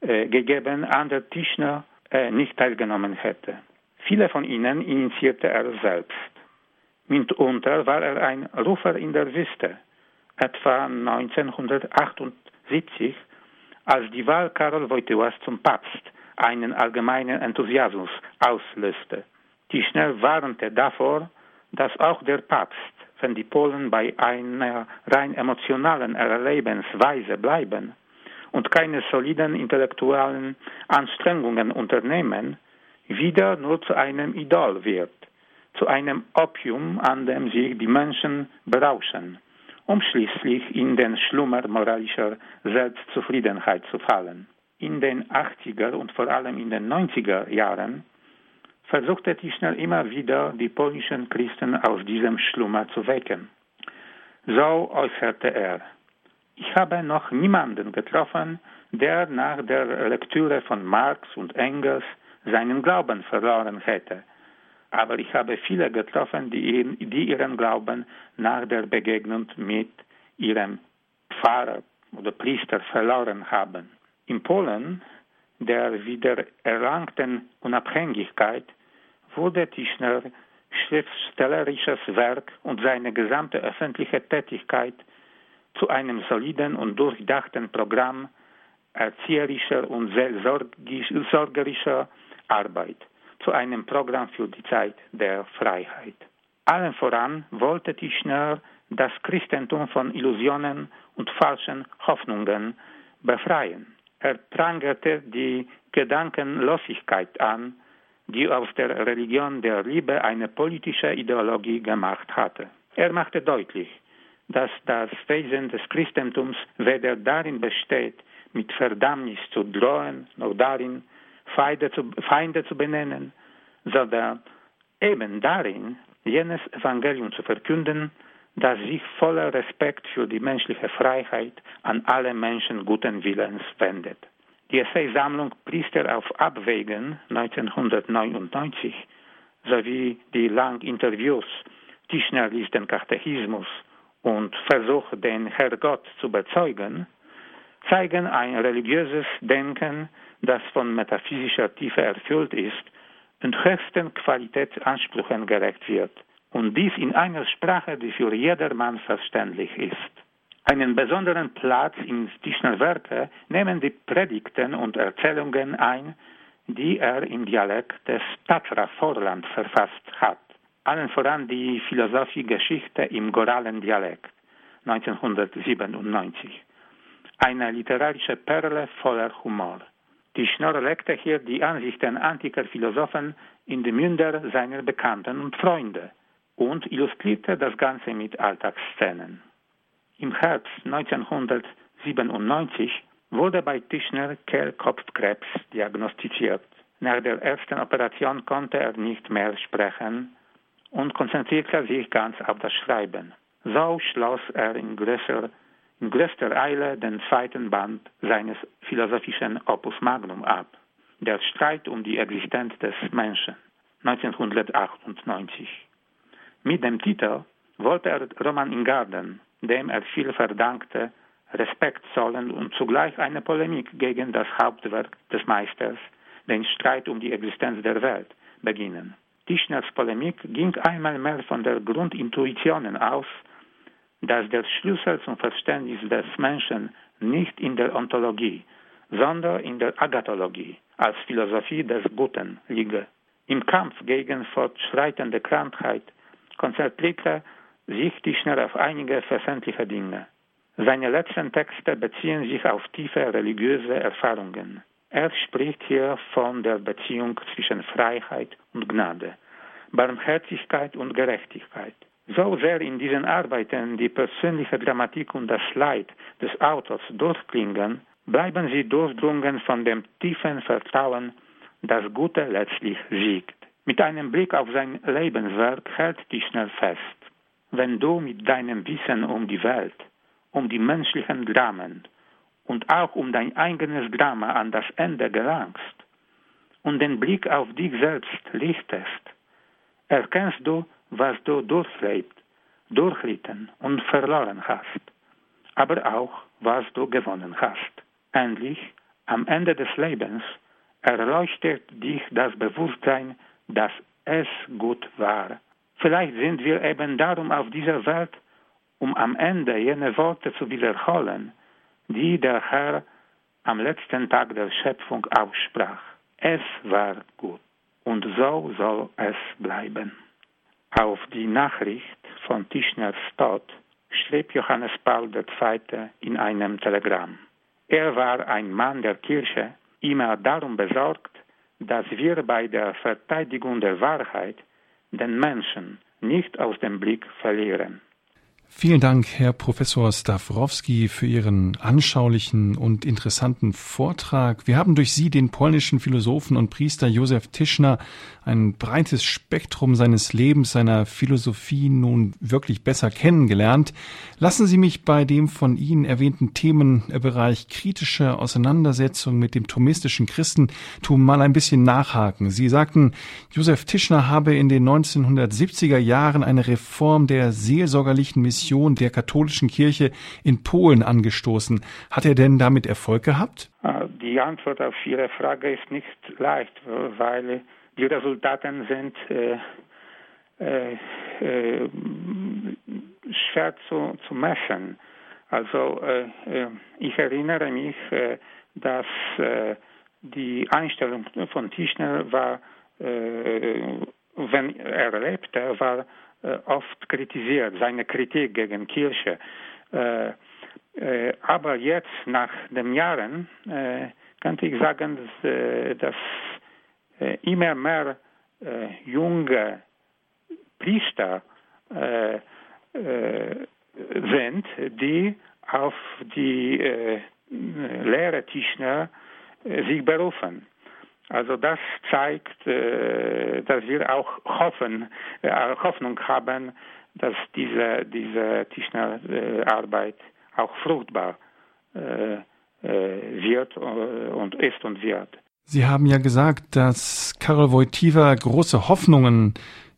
äh, gegeben, an der Tischner äh, nicht teilgenommen hätte. Viele von ihnen initiierte er selbst. Mitunter war er ein Rufer in der Wüste. Etwa 1978, als die Wahl Karol Wojtyłas zum Papst einen allgemeinen Enthusiasmus auslöste. Tischner warnte davor, dass auch der Papst, wenn die Polen bei einer rein emotionalen Erlebensweise bleiben und keine soliden intellektuellen Anstrengungen unternehmen, wieder nur zu einem Idol wird, zu einem Opium, an dem sich die Menschen berauschen, um schließlich in den Schlummer moralischer Selbstzufriedenheit zu fallen. In den 80er und vor allem in den 90er Jahren versuchte Tischner immer wieder, die polnischen Christen aus diesem Schlummer zu wecken. So äußerte er, ich habe noch niemanden getroffen, der nach der Lektüre von Marx und Engels seinen Glauben verloren hätte. Aber ich habe viele getroffen, die, die ihren Glauben nach der Begegnung mit ihrem Pfarrer oder Priester verloren haben. In Polen, der wiedererlangten Unabhängigkeit, wurde Tischner schriftstellerisches Werk und seine gesamte öffentliche Tätigkeit zu einem soliden und durchdachten Programm erzieherischer und sorgerischer Arbeit, zu einem Programm für die Zeit der Freiheit. Allen voran wollte Tischner das Christentum von Illusionen und falschen Hoffnungen befreien. Er prangerte die Gedankenlosigkeit an, die aus der Religion der Liebe eine politische Ideologie gemacht hatte. Er machte deutlich, dass das Wesen des Christentums weder darin besteht, mit Verdammnis zu drohen, noch darin, Feinde zu, Feinde zu benennen, sondern eben darin, jenes Evangelium zu verkünden, das sich voller Respekt für die menschliche Freiheit an alle Menschen guten Willens wendet. Die Essaysammlung Priester auf Abwägen 1999 sowie die langen Interviews Tischner liest den Katechismus und versucht den Herrgott zu bezeugen, zeigen ein religiöses Denken, das von metaphysischer Tiefe erfüllt ist und höchsten Qualitätsansprüchen gerecht wird, und dies in einer Sprache, die für jedermann verständlich ist. Einen besonderen Platz in Tischner Werke nehmen die Predigten und Erzählungen ein, die er im Dialekt des Tatra Vorland verfasst hat. Allen voran die Philosophie-Geschichte im goralen Dialekt 1997. Eine literarische Perle voller Humor. Tischner legte hier die Ansichten antiker Philosophen in die Münder seiner Bekannten und Freunde und illustrierte das Ganze mit Alltagsszenen. Im Herbst 1997 wurde bei Tischner Kehlkopfkrebs diagnostiziert. Nach der ersten Operation konnte er nicht mehr sprechen und konzentrierte sich ganz auf das Schreiben. So schloss er in größer, in größter Eile den zweiten Band seines philosophischen Opus Magnum ab, der Streit um die Existenz des Menschen, 1998. Mit dem Titel wollte er Roman Ingarden dem er viel verdankte, Respekt zollen und zugleich eine Polemik gegen das Hauptwerk des Meisters, den Streit um die Existenz der Welt, beginnen. Tischners Polemik ging einmal mehr von der Grundintuition aus, dass der Schlüssel zum Verständnis des Menschen nicht in der Ontologie, sondern in der Agathologie als Philosophie des Guten liege. Im Kampf gegen fortschreitende Krankheit konzentrierte sich Tischner auf einige verständliche Dinge. Seine letzten Texte beziehen sich auf tiefe religiöse Erfahrungen. Er spricht hier von der Beziehung zwischen Freiheit und Gnade, Barmherzigkeit und Gerechtigkeit. So sehr in diesen Arbeiten die persönliche Dramatik und das Leid des Autors durchklingen, bleiben sie durchdrungen von dem tiefen Vertrauen, das Gute letztlich siegt. Mit einem Blick auf sein Lebenswerk hält Tischner fest wenn du mit deinem Wissen um die Welt, um die menschlichen Dramen und auch um dein eigenes Drama an das Ende gelangst und den Blick auf dich selbst lichtest, erkennst du, was du durchlebt, durchlitten und verloren hast. aber auch, was du gewonnen hast. Endlich, am Ende des Lebens, erleuchtet dich das Bewusstsein, dass es gut war. Vielleicht sind wir eben darum auf dieser Welt, um am Ende jene Worte zu wiederholen, die der Herr am letzten Tag der Schöpfung aussprach. Es war gut und so soll es bleiben. Auf die Nachricht von Tischners Tod schrieb Johannes Paul II. in einem Telegramm. Er war ein Mann der Kirche, immer darum besorgt, dass wir bei der Verteidigung der Wahrheit den Menschen nicht aus dem Blick verlieren. Vielen Dank, Herr Professor Stawrowski, für Ihren anschaulichen und interessanten Vortrag. Wir haben durch Sie den polnischen Philosophen und Priester Josef Tischner ein breites Spektrum seines Lebens, seiner Philosophie nun wirklich besser kennengelernt. Lassen Sie mich bei dem von Ihnen erwähnten Themenbereich kritische Auseinandersetzung mit dem thomistischen Christentum mal ein bisschen nachhaken. Sie sagten, Josef Tischner habe in den 1970er Jahren eine Reform der seelsorgerlichen Mission der katholischen Kirche in Polen angestoßen. Hat er denn damit Erfolg gehabt? Ah, die Antwort auf Ihre Frage ist nicht leicht, weil die Resultate sind äh, äh, äh, schwer zu, zu messen. Also äh, äh, ich erinnere mich, äh, dass die Einstellung von Tischner war, wenn er lebte, war oft kritisiert, seine Kritik gegen Kirche. aber jetzt, nach den Jahren, könnte ich sagen, dass, äh, immer mehr äh, junge Priester äh, sind, die auf die Lehre Tischner sich berufen. Also das zeigt, dass wir auch hoffen, Hoffnung haben, dass diese, diese Tischnerarbeit auch fruchtbar wird und ist und wird. Sie haben ja gesagt, dass Karol Wojtyła große Hoffnungen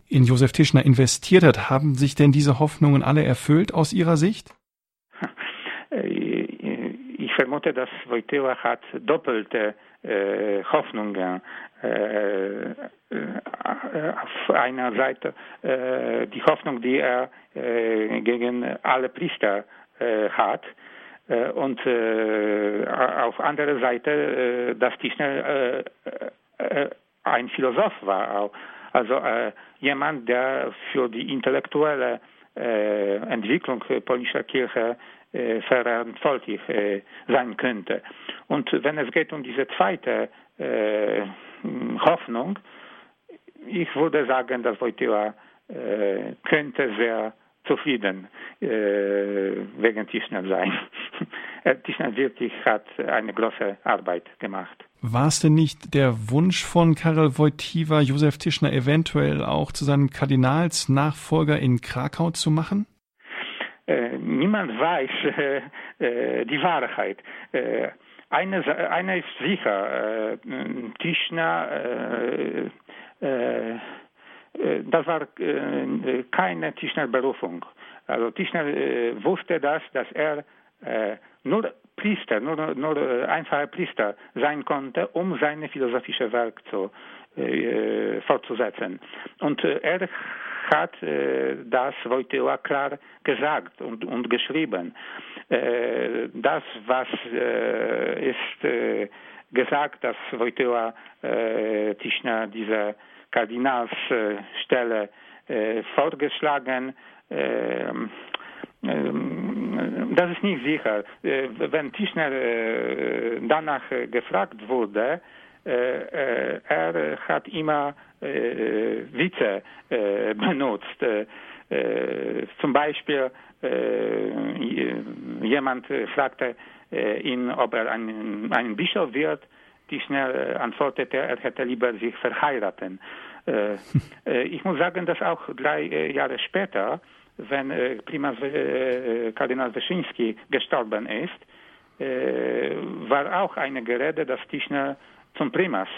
in Josef Tischner investiert hat. Haben sich denn diese Hoffnungen alle erfüllt aus Ihrer Sicht? Ich vermute, dass Wojtyła hat doppelte äh, Hoffnungen. Äh, äh, auf einer Seite äh, die Hoffnung, die er äh, gegen alle Priester äh, hat, äh, und äh, auf anderer Seite, äh, dass Tischner ein Philosoph war. Also jemand, der für die intellektuelle Entwicklung polnischer Kirche verantwortlich sein könnte. Und wenn es geht um diese zweite Hoffnung, ich würde sagen, dass Wojtyła könnte sehr zufrieden äh, wegen Tischner sein. Tischner wirklich hat eine große Arbeit gemacht. War es denn nicht der Wunsch von Karel Wojtyła, Josef Tischner eventuell auch zu seinem Kardinalsnachfolger in Krakau zu machen? Äh, niemand weiß äh, äh die Wahrheit. Eine, eine ist sicher, äh, Tischner das war keine Tischner-Berufung. Also Tischner wusste das, dass er nur Priester, nur, nur einfacher Priester sein konnte, um seine philosophische Werk zu, äh, fortzusetzen. Und er hat äh, das Wojtyła klar gesagt und, und geschrieben. das, was ist gesagt, dass Wojtyła Tischner diese Kardinalsstelle äh, vorgeschlagen. Ähm, ähm, das ist nicht sicher. Äh, wenn Tischner äh, danach gefragt wurde, er hat immer Vize benutzt. Zum Beispiel jemand fragte ihn, ob er ein, ein Bischof wird die schnell äh, antwortete, er hätte lieber sich verheiraten. Äh, äh, ich muss sagen, dass auch drei Jahre später, wenn Primas Kardinal Wyszyński gestorben ist, war auch eine Gerede, dass Tischner zum Primas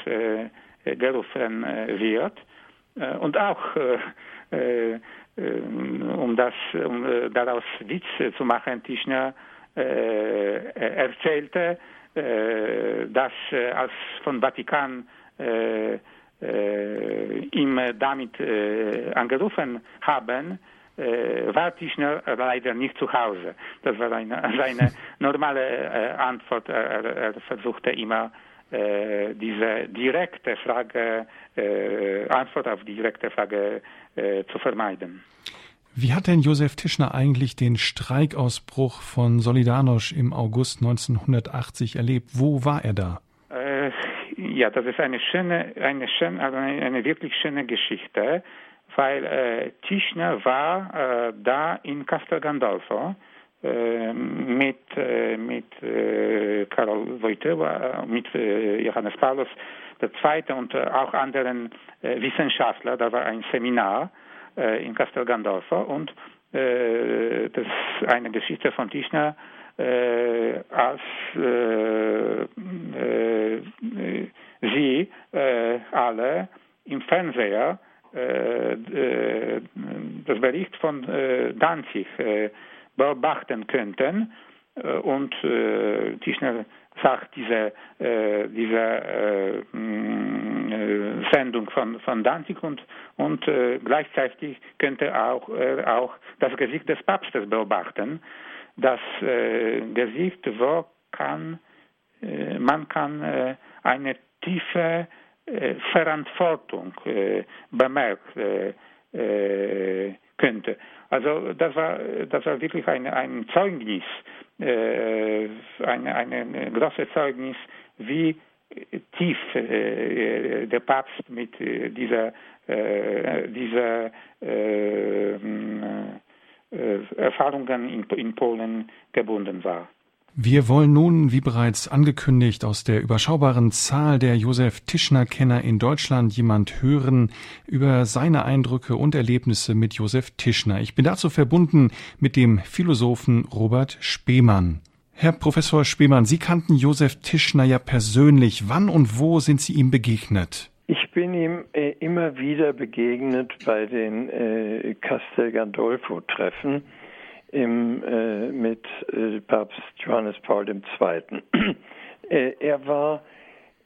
gerufen wird. Und auch um das, um daraus Witz zu machen, Tischner erzählte, dass als von Vatikan ihm damit angerufen haben, war Tischner leider nicht zu Hause. Das war eine, seine normale Antwort. Er, er versuchte immer äh, diese direkte Frage, äh, Antwort auf die direkte Frage äh, zu vermeiden. Wie hat denn Josef Tischner eigentlich den Streikausbruch von Solidarność im August 1980 erlebt? Wo war er da? Äh, ja, das ist eine schöne, eine, schöne, also eine, eine wirklich schöne Geschichte, weil äh, Tischner war äh, da in Castel Gandolfo mit, äh, mit äh, Karol Wojtyła, äh, mit Johannes Paulus II. und auch anderen Wissenschaftlern. Da war ein Seminar in Castel Gandolfo und das ist eine Geschichte von Tischner, als sie alle im Fernseher das Bericht von Danzig beobachten könnten. Äh, und äh, Tischner sagt, diese, äh, diese äh, äh, Sendung von, von Danzig und, und äh, gleichzeitig könnte auch, äh, auch das Gesicht des Papstes beobachten. Das äh, Gesicht, wo kann, äh, man kann äh, eine tiefe äh, Verantwortung äh, bemerken äh, äh, könnte. Also das war, das war wirklich ein, ein Zeugnis, äh, eine, eine große Zeugnis, wie tief äh, der Papst mit äh, dieser, äh, dieser äh, äh, Erfahrungen in, in Polen gebunden war. Wir wollen nun, wie bereits angekündigt, aus der überschaubaren Zahl der Josef Tischner-Kenner in Deutschland jemand hören über seine Eindrücke und Erlebnisse mit Josef Tischner. Ich bin dazu verbunden mit dem Philosophen Robert Spemann. Herr Professor Spemann, Sie kannten Josef Tischner ja persönlich. Wann und wo sind Sie ihm begegnet? Ich bin ihm äh, immer wieder begegnet bei den äh, Castel Gandolfo-Treffen im, äh, mit äh, Papst Johannes Paul II. äh, er war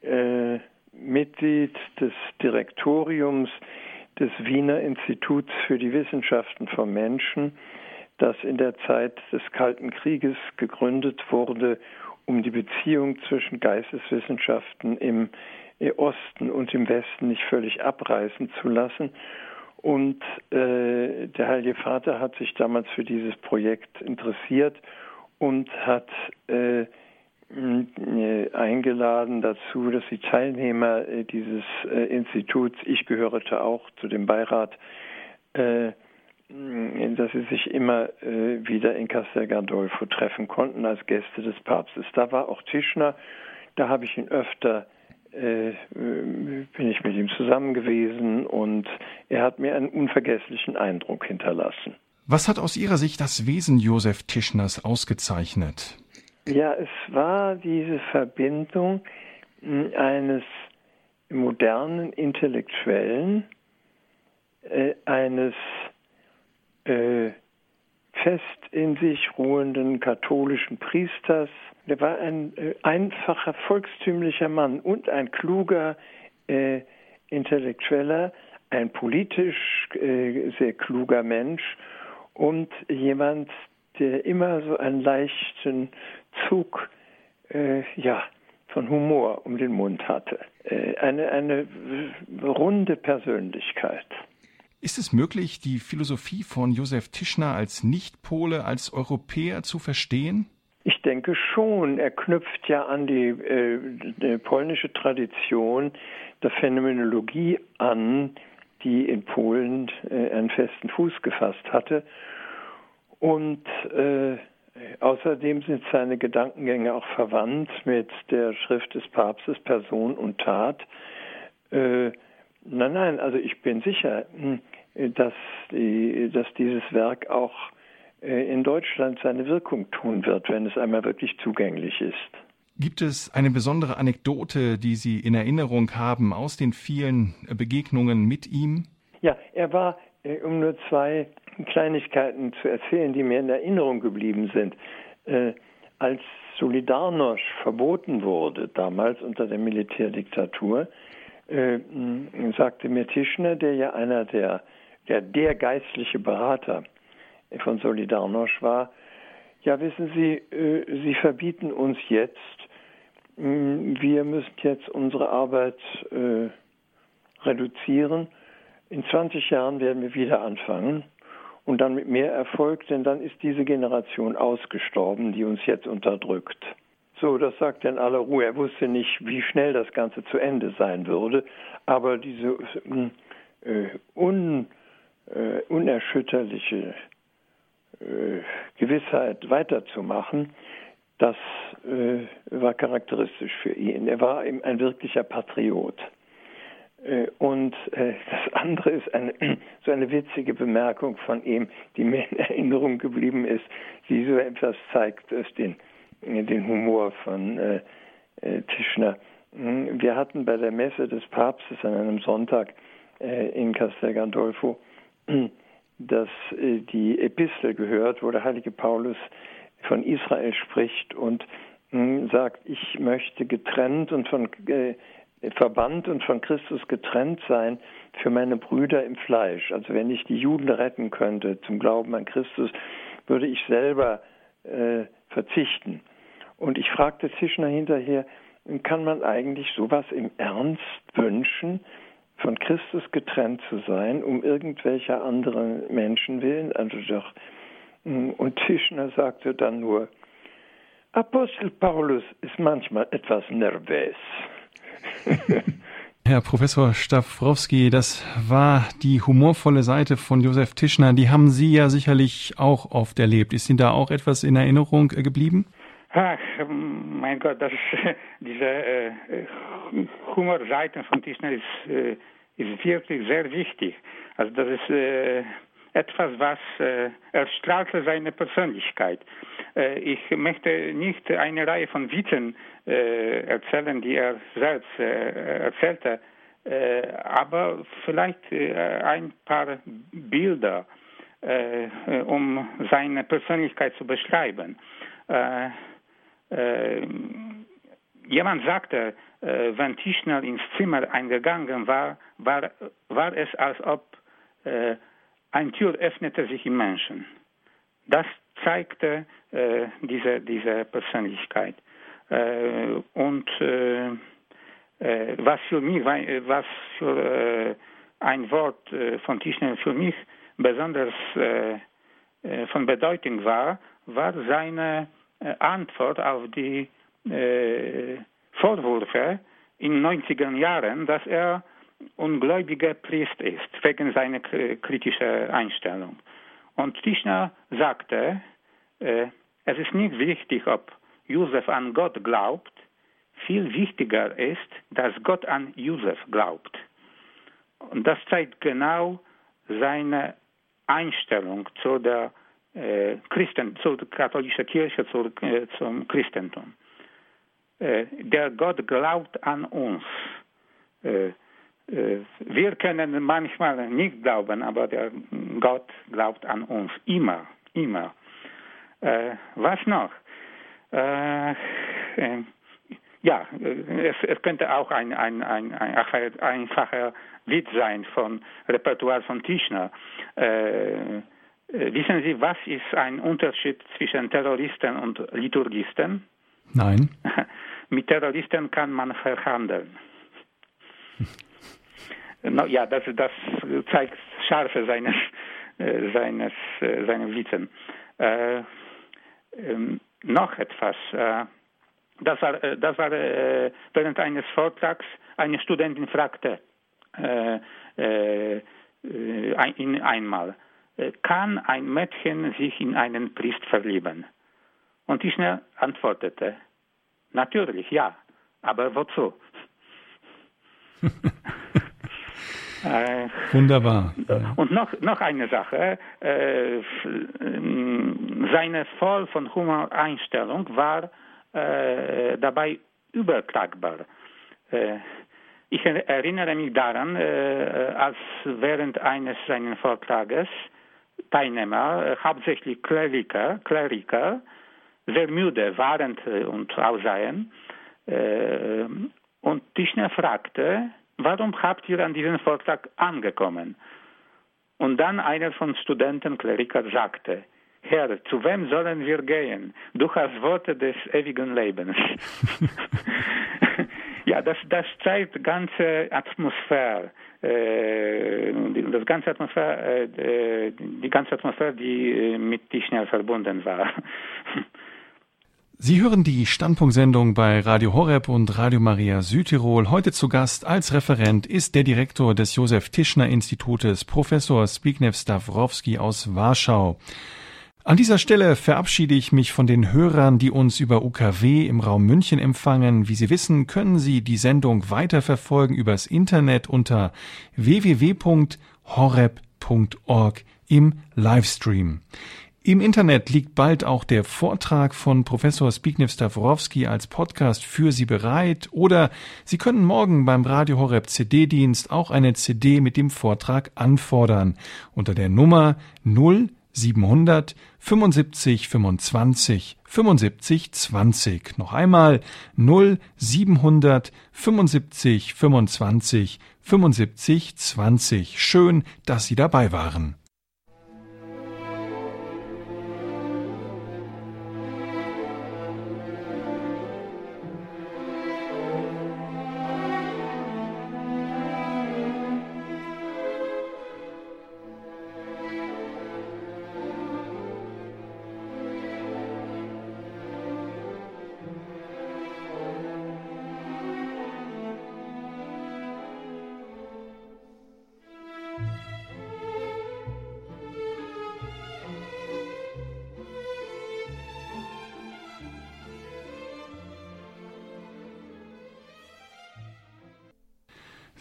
äh, Mitglied des Direktoriums des Wiener Instituts für die Wissenschaften vom Menschen, das in der Zeit des Kalten Krieges gegründet wurde, um die Beziehung zwischen Geisteswissenschaften im Osten und im Westen nicht völlig abreißen zu lassen und äh, der Heilige Vater hat sich damals für dieses Projekt interessiert und hat äh, äh, eingeladen dazu, dass die Teilnehmer äh, dieses äh, Instituts, ich gehörte auch zu dem Beirat, dass sie sich immer wieder in Castel Gandolfo treffen konnten als Gäste des Papstes. Da war auch Tischner, da habe ich ihn öfter äh, bin ich mit ihm zusammen gewesen und er hat mir einen unvergesslichen Eindruck hinterlassen. Was hat aus Ihrer Sicht das Wesen Josef Tischners ausgezeichnet? Ja, es war diese Verbindung hm, eines modernen Intellektuellen, äh, eines äh, fest in sich ruhenden katholischen Priesters. Der war ein äh, einfacher, volkstümlicher Mann und ein kluger äh, Intellektueller, ein politisch äh, sehr kluger Mensch und jemand, der immer so einen leichten Zug äh, ja, von Humor um den Mund hatte. Äh, eine, eine runde Persönlichkeit. Ist es möglich, die Philosophie von Josef Tischner als Nicht-Pole, als Europäer zu verstehen? Ich denke schon. Er knüpft ja an die, äh, die polnische Tradition der Phänomenologie an, die in Polen äh, einen festen Fuß gefasst hatte. Und äh, außerdem sind seine Gedankengänge auch verwandt mit der Schrift des Papstes Person und Tat. Äh, nein, nein, also ich bin sicher, hm, dass, die, dass dieses Werk auch äh, in Deutschland seine Wirkung tun wird, wenn es einmal wirklich zugänglich ist. Gibt es eine besondere Anekdote, die Sie in Erinnerung haben aus den vielen Begegnungen mit ihm? Ja, er war, äh, um nur zwei Kleinigkeiten zu erzählen, die mir in Erinnerung geblieben sind. Äh, als Solidarność verboten wurde, damals unter der Militärdiktatur, äh, sagte mir Tischner, der ja einer der, der, der geistliche Berater von Solidarność war, ja wissen Sie, äh, Sie verbieten uns jetzt, wir müssen jetzt unsere Arbeit äh, reduzieren. In 20 Jahren werden wir wieder anfangen und dann mit mehr Erfolg, denn dann ist diese Generation ausgestorben, die uns jetzt unterdrückt. So, das sagt er in aller Ruhe. Er wusste nicht, wie schnell das Ganze zu Ende sein würde, aber diese äh, un, äh, unerschütterliche äh, Gewissheit weiterzumachen, das äh, war charakteristisch für ihn. Er war ein wirklicher Patriot. Äh, und äh, das andere ist eine, so eine witzige Bemerkung von ihm, die mir in Erinnerung geblieben ist, die so etwas zeigt, ist den, den Humor von äh, Tischner. Hm, wir hatten bei der Messe des Papstes an einem Sonntag in Castel Gandolfo das, die Epistel gehört, wo der heilige Paulus von Israel spricht und hm, sagt, ich möchte getrennt und von verbannt und von Christus getrennt sein für meine Brüder im Fleisch. Also wenn ich die Juden retten könnte zum Glauben an Christus, würde ich selber äh, verzichten. Und ich fragte Zischner hinterher, kann man eigentlich sowas im Ernst wünschen, von Christus getrennt zu sein, um irgendwelcher anderen Menschen willen? Also doch. Hm, und Tischner sagte dann nur, Apostel Paulus ist manchmal etwas nervös. Herr Professor Stafrowski, das war die humorvolle Seite von Josef Tischner. Die haben Sie ja sicherlich auch oft erlebt. Ist Ihnen da auch etwas in Erinnerung äh, geblieben? Ach, mein Gott, das, diese äh, Humorseite von Tischner ist, äh, ist wirklich sehr wichtig. Also das ist äh, etwas, was äh, erstrahlte seine Persönlichkeit. Äh, ich möchte nicht eine Reihe von Witzen äh, erzählen, die er selbst äh, erzählte, äh, aber vielleicht äh, ein paar Bilder, um seine Persönlichkeit zu beschreiben. Jemand sagte, wenn Tischner ins Zimmer eingegangen war, war, war es, als ob eine Tür öffnete sich im Menschen. Das zeigte äh, diese, diese Persönlichkeit. Äh, und äh, äh was für mich, was für äh, ein Wort äh, von Tischner für mich besonders von Bedeutung war, war seine Antwort auf die Vorwürfe in den 90er Jahren, dass er ungläubiger Priest ist, wegen seiner kritischen Einstellung. Und Tischner sagte, äh, es ist nicht wichtig, ob Josef an Gott glaubt, viel wichtiger ist, dass Gott an Josef glaubt. Und das zeigt genau seine Einstellung zu der äh, Christen, zur katholischen Kirche, zur, äh, zum Christentum. Äh, der Gott glaubt an uns. Äh, äh, wir können manchmal nicht glauben, aber der Gott glaubt an uns. Immer, immer. Äh, was noch? Ja, es, es, könnte auch ein, ein, ein, ein, einfacher Witz sein von Repertoire von Tischner. Äh, wissen Sie, was ist ein Unterschied zwischen Terroristen und Liturgisten? Nein. Mit Terroristen kann man verhandeln. No, ja, das, das zeigt Scharfe seines, äh, seines, äh. Äh, ähm, noch etwas. Äh, das war, äh, das war äh, während eines Vortrags eine Studentin fragte ihn einmal, kann ein Mädchen sich in einen Priest verlieben? Und ich antwortete, natürlich, ja, aber wozu? Äh, Wunderbar. Und noch, noch eine Sache. Äh, seine voll von Humor-Einstellung war äh, dabei übertragbar. Äh, ich erinnere mich daran, äh, als während eines seines Vortrages Teilnehmer, äh, hauptsächlich Kleriker, Kleriker sehr müde waren und aussahen. Und Tischner fragte, warum habt ihr an diesem Vortrag angekommen? Und dann einer von Studenten, Kleriker, sagte, Herr, zu wem sollen wir gehen? Du hast Worte des ewigen Lebens. ja, das, das zeigt ganze Atmosphäre, äh, das ganze Atmosphäre, äh, die ganze Atmosphäre, die äh, mit Tischner verbunden war. Sie hören die Standpunktsendung bei Radio Horeb und Radio Maria Südtirol. Heute zu Gast als Referent ist der Direktor des Josef Tischner Institutes, Professor Zbigniew Stawrowski aus Warschau. An dieser Stelle verabschiede ich mich von den Hörern, die uns über UKW im Raum München empfangen. Wie Sie wissen, können Sie die Sendung weiterverfolgen übers Internet unter www.horeb.org im Livestream. Im Internet liegt bald auch der Vortrag von Professor Zbigniew Stawrowski als Podcast für Sie bereit oder Sie können morgen beim Radio Horeb CD-Dienst auch eine CD mit dem Vortrag anfordern unter der Nummer 0700 75 25 75 20. Noch einmal 0700 75 25 75 20. Schön, dass Sie dabei waren.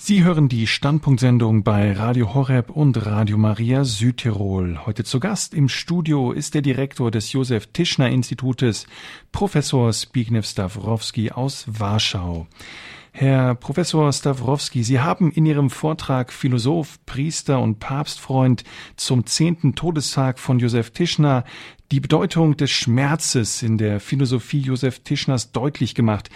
Sie hören die Standpunktsendung bei Radio Horeb und Radio Maria Südtirol. Heute zu Gast im Studio ist der Direktor des Josef Tischner Institutes, Professor Zbigniew Stawrowski aus Warschau. Herr Professor Stawrowski, Sie haben in Ihrem Vortrag Philosoph, Priester und Papstfreund zum zehnten Todestag von Josef Tischner die Bedeutung des Schmerzes in der Philosophie Josef Tischners deutlich gemacht.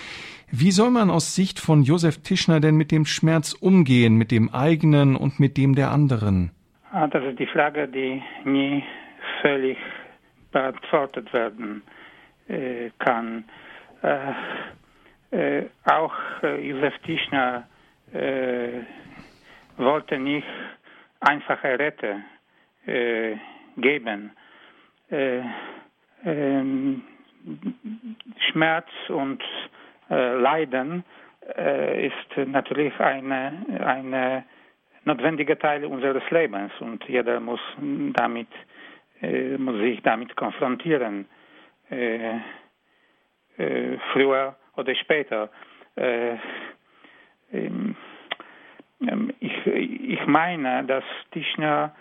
Wie soll man aus Sicht von Josef Tischner denn mit dem Schmerz umgehen, mit dem eigenen und mit dem der anderen? Ah, das ist die Frage, die nie völlig beantwortet werden äh, kann. Äh, äh, auch Josef Tischner wollte nicht einfache Rette geben. Ähm, Schmerz und leiden, äh, ist natürlich eine, eine notwendige Teil unseres Lebens und jeder muss damit äh, muss sich damit konfrontieren früher oder später. Ähm, ähm, ich, ich meine, dass Tischner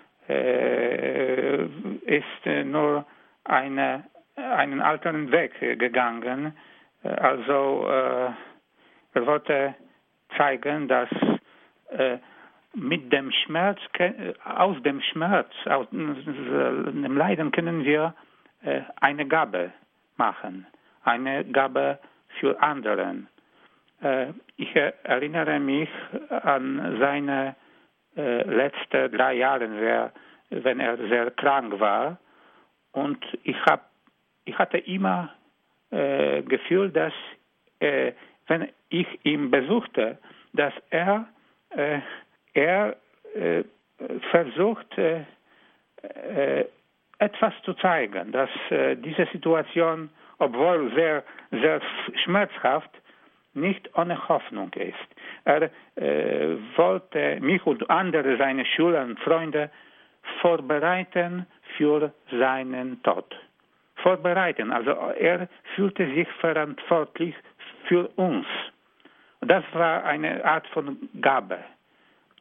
ist nur eine, einen alten Weg gegangen, äh, also äh, er wollte zeigen, dass äh, mit dem Schmerz, aus dem Schmerz, aus dem Leiden können wir eine Gabe machen, eine Gabe für anderen. Ich erinnere mich an seine letzten drei Jahre, wenn er sehr krank war. Und ich, hab, ich hatte immer äh, Gefühl, dass äh, wenn ich ihn besuchte, dass er, äh, er äh, versucht, äh, äh, etwas zu zeigen, dass diese Situation, obwohl sehr, sehr schmerzhaft, nicht ohne Hoffnung ist. Er wollte mich und andere seine Schüler und Freunde vorbereiten für seinen Tod vorbereiten. Also er fühlte sich verantwortlich für uns. Das war eine Art von Gabe.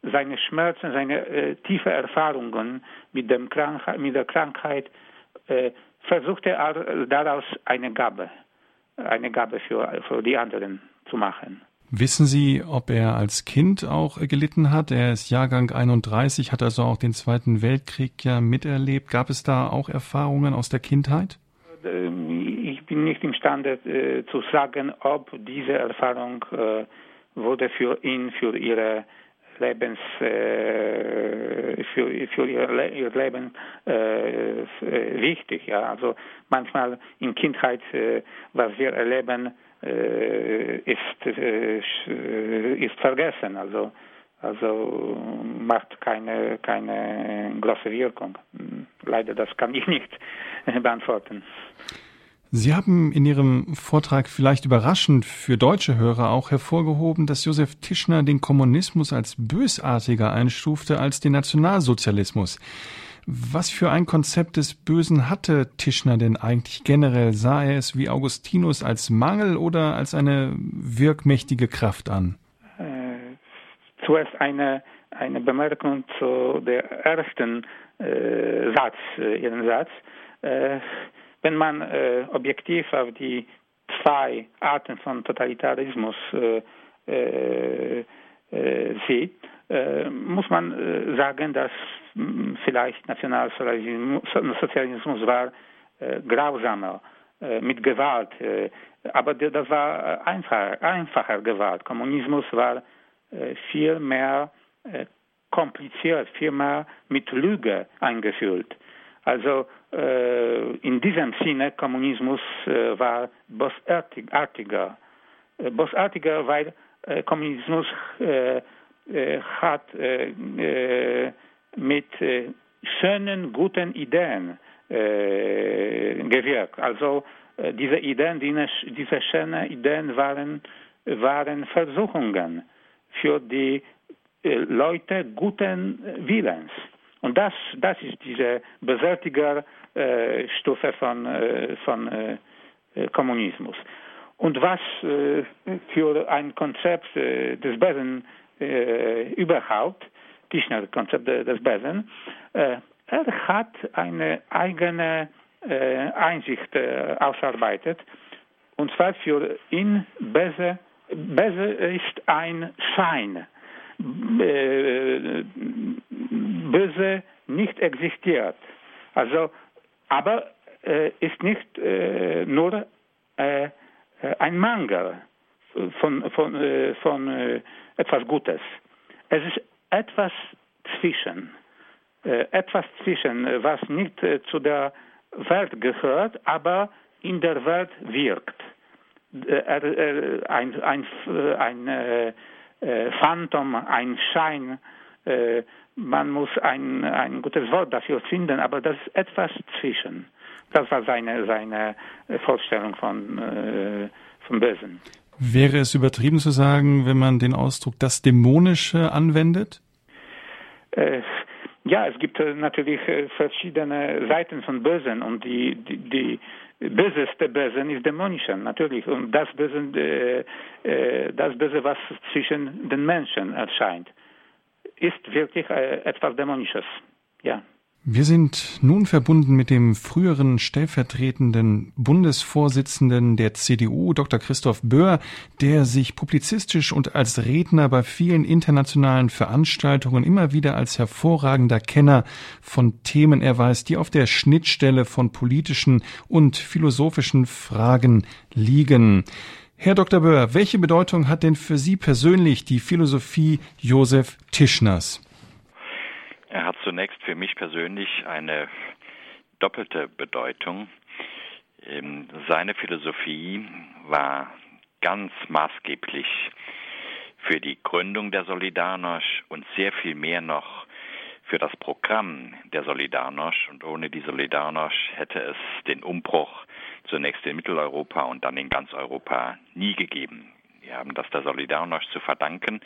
Seine Schmerzen, seine äh, tiefe Erfahrungen mit, dem Krankheit, mit der Krankheit äh, versuchte er daraus eine Gabe, eine Gabe für, für die anderen zu machen. Wissen Sie, ob er als Kind auch gelitten hat? Er ist Jahrgang 31, hat also auch den Zweiten Weltkrieg ja miterlebt. Gab es da auch Erfahrungen aus der Kindheit? Ich bin nicht imstande äh, zu sagen, ob diese Erfahrung äh, wurde für ihn, für ihre Lebens, äh, für, für ihr, ihr Leben wichtig. Ja, also manchmal in Kindheit, was wir erleben, ist, ist vergessen. Also also macht keine, keine große Wirkung. Leider, das kann ich nicht beantworten. Sie haben in Ihrem Vortrag vielleicht überraschend für deutsche Hörer auch hervorgehoben, dass Josef Tischner den Kommunismus als bösartiger einstufte als den Nationalsozialismus. Was für ein Konzept des Bösen hatte Tischner denn eigentlich generell? Sah er es wie Augustinus als Mangel oder als eine wirkmächtige Kraft an? Zuerst eine, eine Bemerkung zu der ersten äh, Satz, äh, Ihren Satz. Äh, wenn man äh, objektiv auf die zwei Arten von Totalitarismus äh, äh, sieht, muss man sagen, dass mh, hm, vielleicht Nationalsozialismus war grausamer mit Gewalt, aber das war einfacher, einfacher Gewalt. Kommunismus war viel mehr kompliziert, viel mehr mit Lüge eingefüllt. Also äh, in diesem Sinne Kommunismus äh, war bosartiger. Äh, bosartiger, weil äh, Kommunismus äh, äh, hat mit schönen, guten Ideen gewirkt. Also diese Ideen, diese schönen Ideen waren, waren Versuchungen für die Leute guten Willens. Und das, das ist diese Beseitigerstufe äh, von, äh, von äh, Kommunismus. Und was äh, für ein Konzept äh, des Besen äh, überhaupt, Tischner Konzept des Besen, er hat eine eigene Einsicht ausarbeitet. Und zwar für ihn Bese, Bese ist ein Schein Böse nicht existiert. Also, aber äh, ist nicht äh, nur äh, ein Mangel von, von, äh, von äh, etwas Gutes. Es ist etwas zwischen. Äh, etwas zwischen, was nicht zu der Welt gehört, aber in der Welt wirkt. Ein, ein, ein äh, Phantom, ein Schein. Äh, man muss ein, ein gutes Wort dafür finden, aber das ist etwas zwischen. Das war seine, seine Vorstellung von, äh, vom Bösen. Wäre es übertrieben zu sagen, wenn man den Ausdruck das Dämonische anwendet? Äh, ja, es gibt äh, natürlich äh, verschiedene Seiten von Bösen und die, die, die Böseste Bösen ist dämonische, natürlich. Und das Böse, äh, äh, das Böse, was zwischen den Menschen erscheint, ist wirklich äh, etwas Dämonisches. Ja. Wir sind nun verbunden mit dem früheren stellvertretenden Bundesvorsitzenden der CDU, Dr. Christoph Böhr, der sich publizistisch und als Redner bei vielen internationalen Veranstaltungen immer wieder als hervorragender Kenner von Themen erweist, die auf der Schnittstelle von politischen und philosophischen Fragen liegen. Herr Dr. Böhr, welche Bedeutung hat denn für Sie persönlich die Philosophie Josef Tischners? Er hat zunächst für mich persönlich eine doppelte Bedeutung. Ähm, seine Philosophie war ganz maßgeblich für die Gründung der Solidarność und sehr viel mehr noch für das Programm der Solidarność. Und ohne die Solidarność hätte es den Umbruch zunächst in Mitteleuropa und dann in ganz Europa nie gegeben. Wir haben das der Solidarność zu verdanken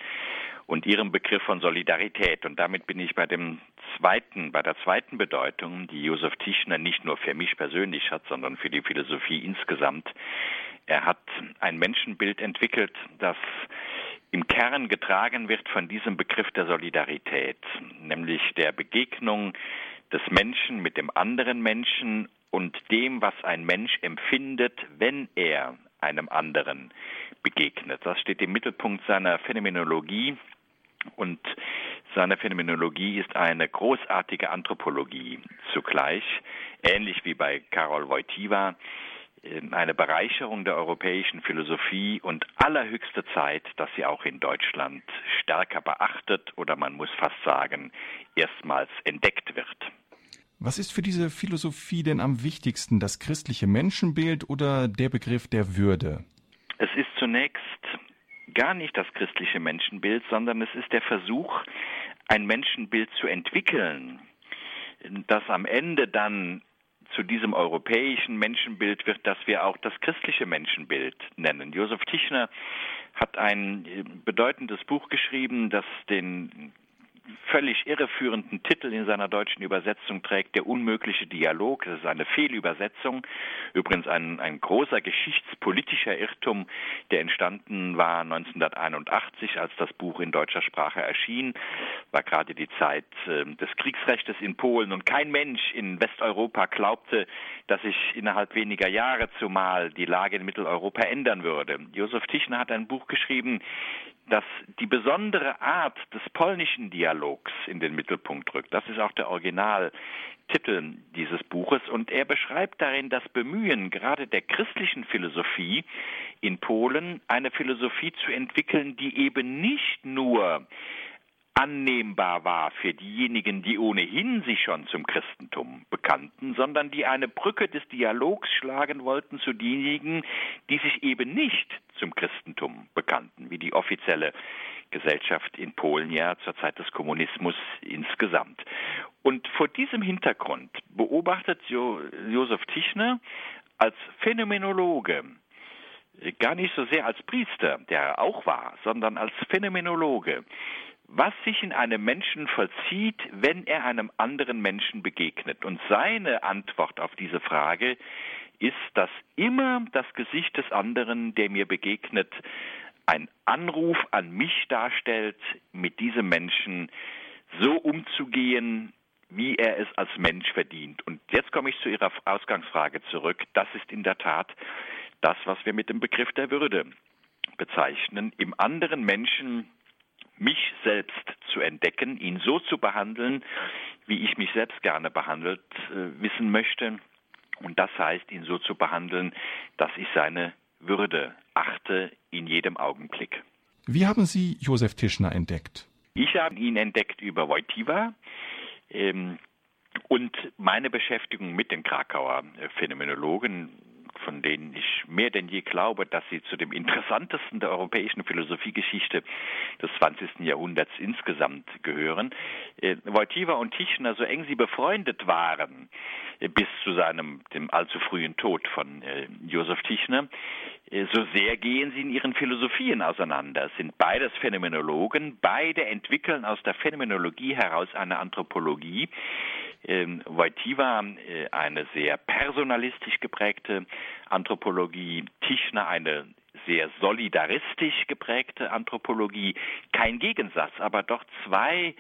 und ihrem Begriff von Solidarität. Und damit bin ich bei dem zweiten, bei der zweiten Bedeutung, die Josef Tischner nicht nur für mich persönlich hat, sondern für die Philosophie insgesamt. Er hat ein Menschenbild entwickelt, das im Kern getragen wird von diesem Begriff der Solidarität, nämlich der Begegnung des Menschen mit dem anderen Menschen und dem, was ein Mensch empfindet, wenn er einem anderen begegnet. Das steht im Mittelpunkt seiner Phänomenologie und seine Phänomenologie ist eine großartige Anthropologie zugleich, ähnlich wie bei Karol Wojtyła ähm, eine Bereicherung der europäischen Philosophie und allerhöchste Zeit, dass sie auch in Deutschland stärker beachtet oder man muss fast sagen, erstmals entdeckt wird. Was ist für diese Philosophie denn am wichtigsten, das christliche Menschenbild oder der Begriff der Würde? Es ist zunächst gar nicht das christliche Menschenbild, sondern es ist der Versuch, ein Menschenbild zu entwickeln, das am Ende dann zu diesem europäischen Menschenbild wird, das wir auch das christliche Menschenbild nennen. Josef Tischner hat ein bedeutendes Buch geschrieben, das den völlig irreführenden Titel in seiner deutschen Übersetzung trägt, Der unmögliche Dialog. Das ist eine Fehlübersetzung. Übrigens ein, ein großer geschichtspolitischer Irrtum, der entstanden war 1981, als das Buch in deutscher Sprache erschien. War gerade die Zeit äh, des Kriegsrechts in Polen und kein Mensch in Westeuropa glaubte, dass sich innerhalb weniger Jahre zumal die Lage in Mitteleuropa ändern würde. Josef Tischner hat ein Buch geschrieben, das die besondere Art des polnischen Dialogs in den Mittelpunkt rückt. Das ist auch der Originaltitel dieses Buches und er beschreibt darin das Bemühen gerade der christlichen Philosophie in Polen, eine Philosophie zu entwickeln, die eben nicht nur annehmbar war für diejenigen, die ohnehin sich schon zum Christentum bekannten, sondern die eine Brücke des Dialogs schlagen wollten zu denjenigen, die sich eben nicht zum Christentum bekannten, wie die offizielle Gesellschaft in Polen ja zur Zeit des Kommunismus insgesamt. Und vor diesem Hintergrund beobachtet jo Josef Tischner als Phänomenologe gar nicht so sehr als Priester, der er auch war, sondern als Phänomenologe, was sich in einem Menschen vollzieht, wenn er einem anderen Menschen begegnet. Und seine Antwort auf diese Frage ist, dass immer das Gesicht des anderen, der mir begegnet, ein Anruf an mich darstellt, mit diesem Menschen so umzugehen, wie er es als Mensch verdient. Und jetzt komme ich zu Ihrer Ausgangsfrage zurück. Das ist in der Tat das, was wir mit dem Begriff der Würde bezeichnen. Im anderen Menschen mich selbst zu entdecken, ihn so zu behandeln, wie ich mich selbst gerne behandelt äh, wissen möchte. Und das heißt, ihn so zu behandeln, dass ich seine Würde achte in jedem Augenblick. Wie haben Sie Josef Tischner entdeckt? Ich habe ihn entdeckt über Wojtyła. Ähm, und meine Beschäftigung mit den Krakauer Phänomenologen von denen ich mehr denn je glaube, dass sie zu dem interessantesten der europäischen Philosophiegeschichte des 20. Jahrhunderts insgesamt gehören. Äh, Wojtyła und Tischner, so eng sie befreundet waren, äh, bis zu seinem dem allzu frühen Tod von äh, Josef Tischner, so sehr gehen sie in ihren Philosophien auseinander. Sind beides Phänomenologen, beide entwickeln aus der Phänomenologie heraus eine Anthropologie, ähm, Wojtyła äh, eine sehr personalistisch geprägte Anthropologie, Tischner eine sehr solidaristisch geprägte Anthropologie. Kein Gegensatz, aber doch zwei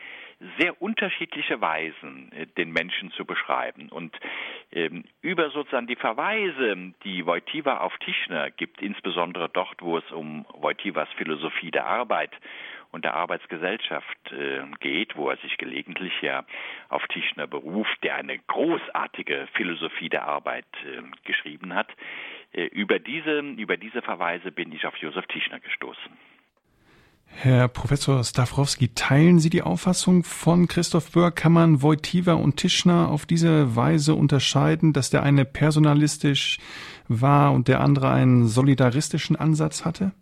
sehr unterschiedliche Weisen, äh, den Menschen zu beschreiben. Und ähm, über sozusagen die Verweise, die Wojtyła auf Tischner gibt, insbesondere dort, wo es um Wojtywas Philosophie der Arbeit und der Arbeitsgesellschaft äh, geht, wo er sich gelegentlich ja auf Tischner beruft, der eine großartige Philosophie der Arbeit äh, geschrieben hat. Äh, über, diese, über diese Verweise bin ich auf Josef Tischner gestoßen. Herr Professor Stawrowski, teilen Sie die Auffassung von Christoph Böhr? Kann man Wojtyła und Tischner auf diese Weise unterscheiden, dass der eine personalistisch war und der andere einen solidaristischen Ansatz hatte?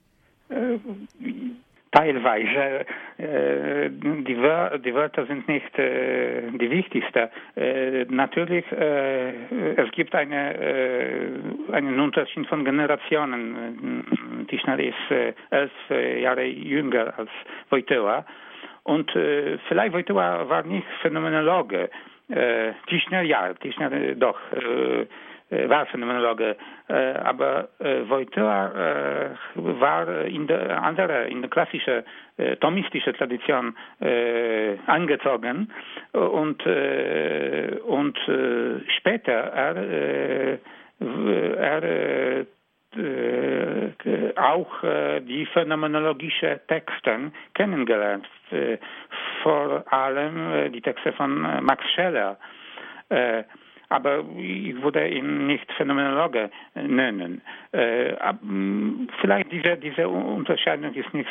Teilweise. Äh, die, Wör die, Wörter sind nicht äh, die wichtigste. Äh, natürlich, äh, es gibt eine, äh, einen Unterschied von Generationen. Tischner ist äh, elf Jahre jünger als Wojtyła. Und vielleicht Wojtyła war nicht Phänomenologe. Tischner ja, Tischner doch. Äh, war Phänomenologe, äh, aber äh, Wojtyła war in der andere, in der klassische thomistische Tradition angezogen und und später er er auch die phänomenologische Texte kennengelernt, vor allem die Texte von Max Scheler. Aber ich würde ihn nicht Phänomenologe nennen. Äh, vielleicht diese, diese Unterscheidung ist nicht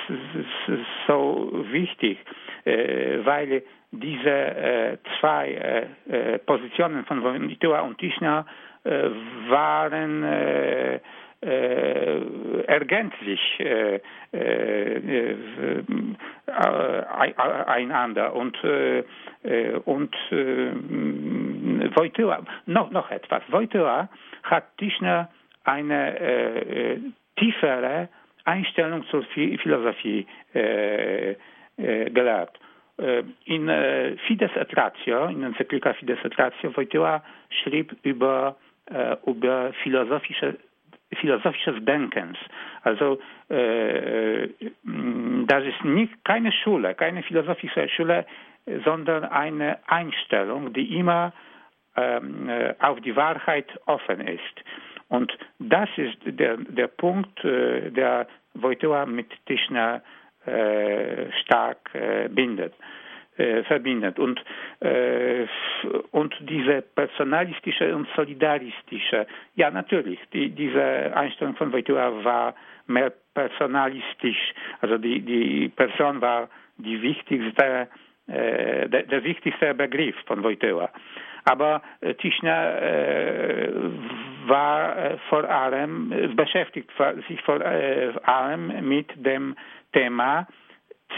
so wichtig, äh, weil diese äh, zwei äh, äh, Positionen von Wojtyła und Tischner äh, waren äh, äh, ergänzlich äh, äh, einander und und Wojtyła noch noch etwas Wojtyła hat Tischner eine tiefere Einstellung zur Philosophie gelehrt. In Fides et Ratio, in Enzyklika Fides et Ratio, Wojtyła schrieb über, über philosophische philosophisches Denkens. Also äh, das ist nicht keine Schule, keine philosophische Schule, sondern eine Einstellung, die immer auf die Wahrheit offen ist. Und das ist der, der Punkt, äh, der Wojtyła mit Tischner äh, stark bindet verbindet. Und, und diese personalistische und solidaristische, ja natürlich, die, diese Einstellung von Wojtyła war mehr personalistisch. Also die, die Person war die wichtigste, der, der, wichtigste Begriff von Wojtyła. Aber äh, Tischner äh, war äh, vor allem, beschäftigt sich vor allem mit dem Thema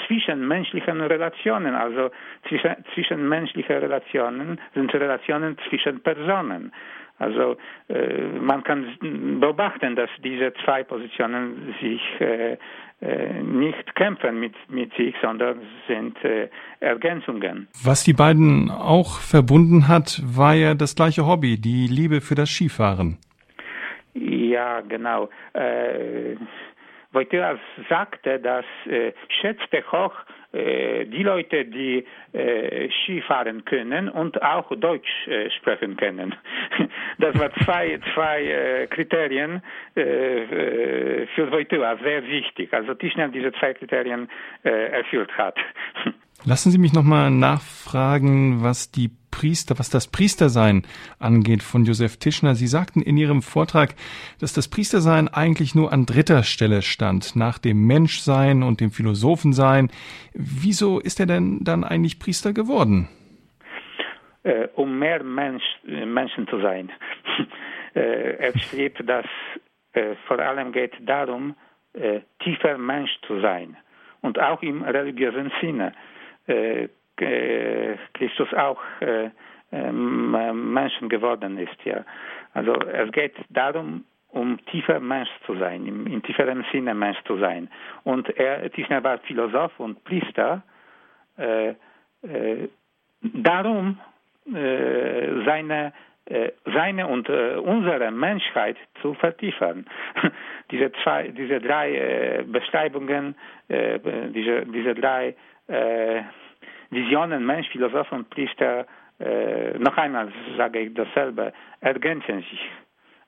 zwischenmenschlichen Relationen. Also zwischen, zwischenmenschliche Relationen sind Relationen zwischen Personen. Also äh, man kann beobachten, dass diese zwei Positionen sich äh, äh, nicht kämpfen mit, mit sich, sondern sind äh, Ergänzungen. Was die beiden auch verbunden hat, war ja das gleiche Hobby, die Liebe für das Skifahren. Ja, genau. Äh, Wojtyła sagte, dass äh, schätzte hoch die Leute, die äh, Skifahren können und auch Deutsch äh, sprechen können. Das war zwei, zwei äh, Kriterien äh, äh, für Wojtyła sehr wichtig. Also Tischner diese zwei Kriterien erfüllt hat. Lassen Sie mich nochmal nachfragen, was die Priester, was das Priestersein angeht von Josef Tischner. Sie sagten in Ihrem Vortrag, dass das Priestersein eigentlich nur an dritter Stelle stand, nach dem Menschsein und dem Philosophensein. Wieso ist er denn dann eigentlich Priester geworden? Äh, um mehr Mensch, Menschen zu sein. äh, er schrieb, dass äh, vor allem geht darum, äh, tiefer Mensch zu sein und auch im religiösen Sinne Christus auch äh, ähm, Menschen geworden ist. Ja. Also es geht darum, um tiefer Mensch zu sein, im, in tieferem Sinne Mensch zu sein. Und er, Tischner war Philosoph und Priester. Äh, äh, darum äh, seine äh, seine und äh, unsere Menschheit zu vertiefen. diese zwei, diese drei äh, Beschreibungen, äh, diese, diese drei äh, Visionen, Mensch, Philosoph und Priester, äh, noch einmal sage ich dasselbe, ergänzen sich.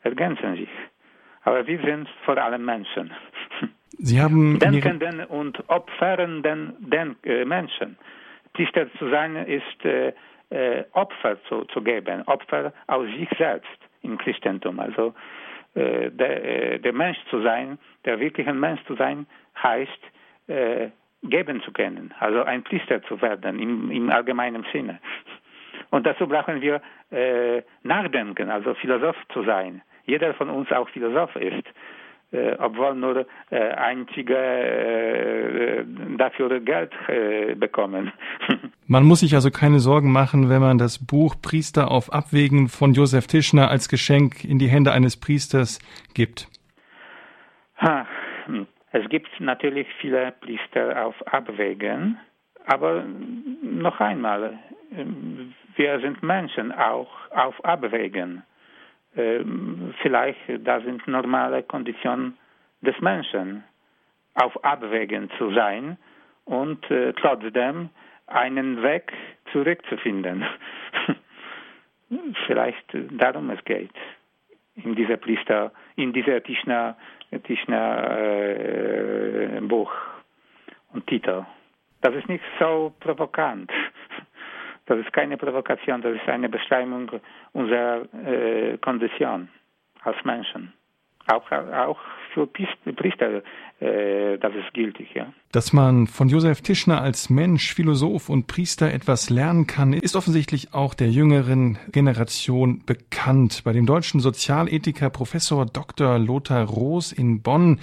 Ergänzen sich. Aber wir sind vor allem Menschen. Sie haben Denkenden und opfernden Denk äh, Menschen. Priester zu sein ist äh, Opfer zu, zu geben, Opfer aus sich selbst im Christentum. Also der, der Mensch zu sein, der wirkliche Mensch zu sein, heißt geben zu können, also ein Priester zu werden im, im allgemeinen Sinne. Und dazu brauchen wir äh, nachdenken, also Philosoph zu sein. Jeder von uns auch Philosoph ist, äh, obwohl nur äh, einzige äh, dafür Geld äh, bekommen. Man muss sich also keine Sorgen machen, wenn man das Buch Priester auf Abwägen von Josef Tischner als Geschenk in die Hände eines Priesters gibt. Ha. Es gibt natürlich viele Priester auf Abwägen, aber noch einmal, wir sind Menschen auch auf Abwägen. Ähm, vielleicht, da sind normale Konditionen des Menschen, auf Abwägen zu sein und äh, trotzdem einen Weg zurückzufinden. Vielleicht darum es geht in dieser Priester, in dieser Tischner Tischner äh, Buch und Titel. Das ist nicht so provokant. Das ist keine Provokation, das ist eine Beschreibung unserer äh, Kondition als Menschen. Auch, auch für Priester, äh, das ist gültig, ja. Dass man von Josef Tischner als Mensch, Philosoph und Priester etwas lernen kann, ist offensichtlich auch der jüngeren Generation bekannt. Bei dem deutschen Sozialethiker Professor Dr. Lothar Roos in Bonn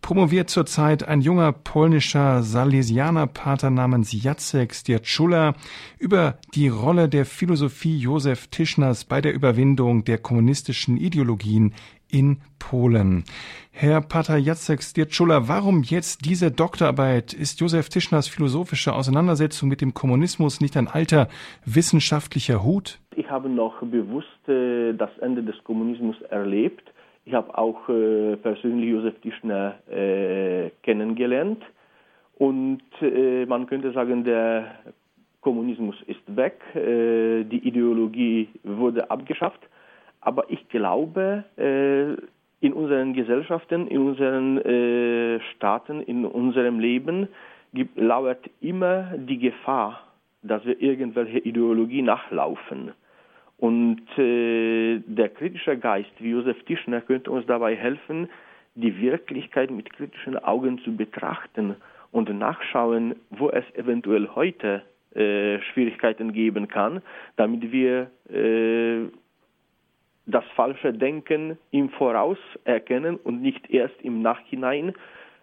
promoviert zurzeit ein junger polnischer Salesianerpater namens Jacek Stierczula über die Rolle der Philosophie Josef Tischners bei der Überwindung der kommunistischen Ideologien in Polen. Herr Pater Jacek Stierczula, warum jetzt diese Doktorarbeit? Ist Josef Tischners philosophische Auseinandersetzung mit dem Kommunismus nicht ein alter wissenschaftlicher Hut? Ich habe noch bewusst äh, das Ende des Kommunismus erlebt. Ich habe auch äh, persönlich Josef Tischner äh, kennengelernt. Und man könnte sagen, der Kommunismus ist weg, die Ideologie wurde abgeschafft. Aber ich glaube, äh, in unseren Gesellschaften, in unseren äh, Staaten, in unserem Leben gibt, lauert immer die Gefahr, dass wir irgendwelche Ideologie nachlaufen. Und äh, der kritische Geist wie Josef Tischner könnte uns dabei helfen, die Wirklichkeit mit kritischen Augen zu betrachten und nachschauen, wo es eventuell heute äh, Schwierigkeiten geben kann, damit wir äh, das falsche Denken im Voraus erkennen und nicht erst im Nachhinein,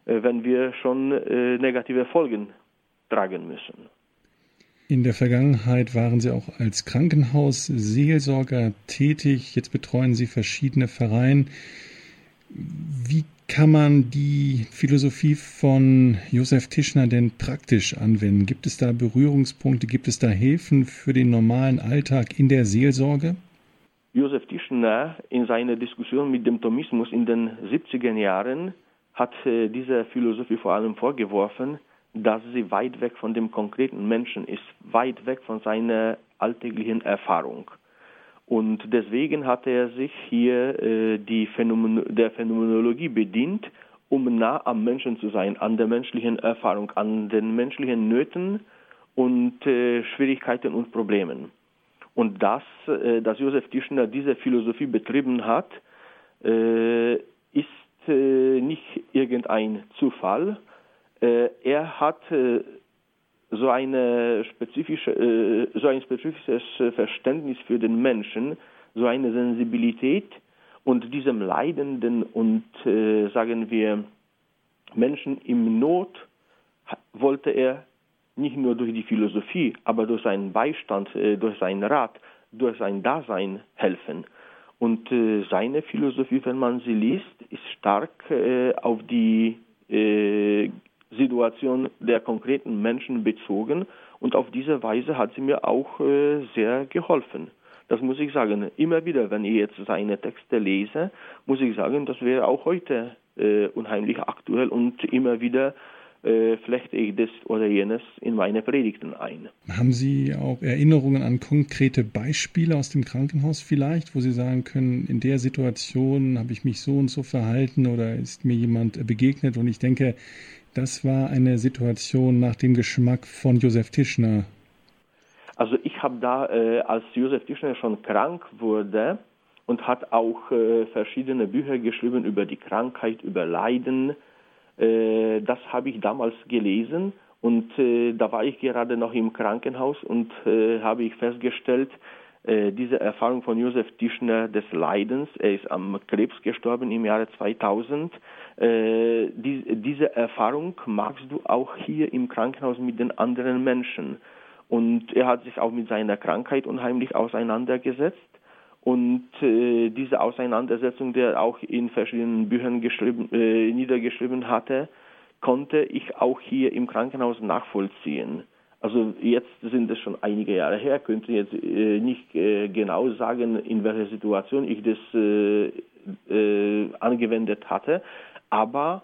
äh, wenn wir schon äh, negative Folgen tragen müssen. In der Vergangenheit waren Sie auch als Krankenhausseelsorger tätig. Jetzt betreuen Sie verschiedene Vereine. Wie kann man die Philosophie von Josef Tischner denn praktisch anwenden? Gibt es da Berührungspunkte? Gibt es da Hilfen für den normalen Alltag in der Seelsorge? Josef Tischner in seiner Diskussion mit dem Thomismus in den 70er Jahren hat äh, dieser Philosophie vor allem vorgeworfen, dass sie weit weg von dem konkreten Menschen ist, weit weg von seiner alltäglichen Erfahrung. Und deswegen hat er sich hier äh, die Phänomen der Phänomenologie bedient, um nah am Menschen zu sein, an der menschlichen Erfahrung, an den menschlichen Nöten und äh, Schwierigkeiten und Problemen. Und das, äh, dass Josef Tischner diese Philosophie betrieben hat, äh, ist äh, nicht irgendein Zufall. Er hat so, eine spezifische, so ein spezifisches Verständnis für den Menschen, so eine Sensibilität und diesem leidenden und, sagen wir, Menschen im Not wollte er nicht nur durch die Philosophie, aber durch seinen Beistand, äh, durch seinen Rat, durch sein Dasein helfen. Und äh, seine Philosophie, wenn man sie liest, ist stark äh, auf die Situation der konkreten Menschen bezogen und auf diese Weise hat sie mir auch sehr geholfen. Das muss ich sagen. Immer wieder, wenn ich jetzt seine Texte lese, muss ich sagen, das wäre auch heute unheimlich aktuell und immer wieder äh, flechte ich das oder jenes in meine Predigten ein. Haben Sie auch Erinnerungen an konkrete Beispiele aus dem Krankenhaus vielleicht, wo Sie sagen können, in der Situation habe ich mich so und so verhalten oder ist mir jemand begegnet und ich denke, das war eine Situation nach dem Geschmack von Josef Tischner. Also ich habe da, äh, als Josef Tischner schon krank wurde und hat auch äh, verschiedene Bücher geschrieben über die Krankheit, über Leiden, das habe ich damals gelesen und äh, da war ich gerade noch im Krankenhaus und äh, habe ich festgestellt, diese Erfahrung von Josef Tischner des Leidens, er ist am Krebs gestorben im Jahre 2000, diese Erfahrung magst du auch hier im Krankenhaus mit den anderen Menschen. Und er hat sich auch mit seiner Krankheit unheimlich auseinandergesetzt und äh, diese Auseinandersetzung, die er auch in verschiedenen Büchern äh, niedergeschrieben hatte, konnte ich auch hier im Krankenhaus nachvollziehen. Also jetzt sind es schon einige Jahre her, könnte jetzt äh, nicht äh, genau sagen, in welcher Situation ich das äh, äh, angewendet hatte, aber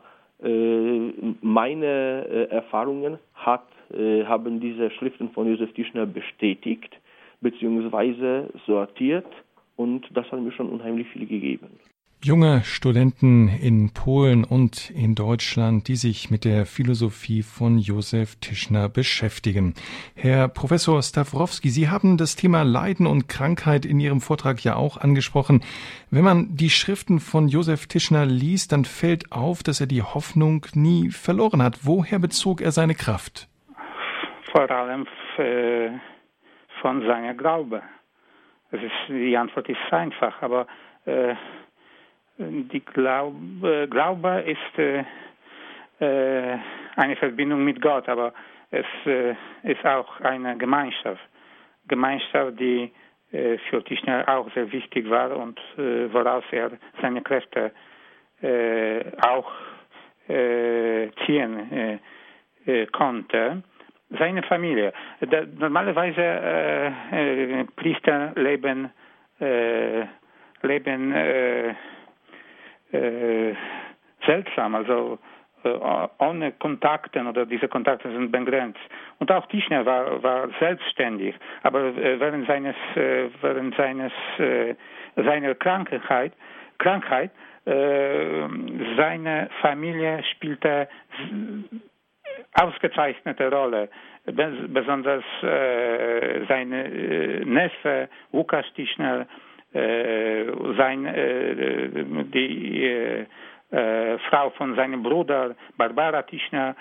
meine Erfahrungen hat, haben diese Schriften von Josef Tischner bestätigt beziehungsweise sortiert und das hat mir schon unheimlich viel gegeben. Junge Studenten in Polen und in Deutschland, die sich mit der Philosophie von Josef Tischner beschäftigen. Herr Professor Stawrowski, Sie haben das Thema Leiden und Krankheit in Ihrem Vortrag ja auch angesprochen. Wenn man die Schriften von Josef Tischner liest, dann fällt auf, dass er die Hoffnung nie verloren hat. Woher bezog er seine Kraft? Vor allem äh, von seiner Glaube. Ist, die Antwort ist einfach, aber äh, die Glaube, Glaube ist äh, äh, eine Verbindung mit Gott, aber es äh, ist auch eine Gemeinschaft. Gemeinschaft, die äh, für Tischner auch sehr wichtig war und äh, woraus er seine Kräfte äh, auch ziehen konnte. Seine Familie. Da, normalerweise Priester leben, leben äh, seltsam, also äh, ohne Kontakte oder diese Kontakte sind begrenzt. Und auch Tischner war, war selbstständig, aber äh, während seines, äh, während seines, äh, seiner Krankheit, Krankheit äh, seine Familie spielte ausgezeichnete Rolle. Besonders äh, seine äh, Neffe Lukas Tischner äh, sein, äh, die äh, Frau von seinem Bruder Barbara Tischner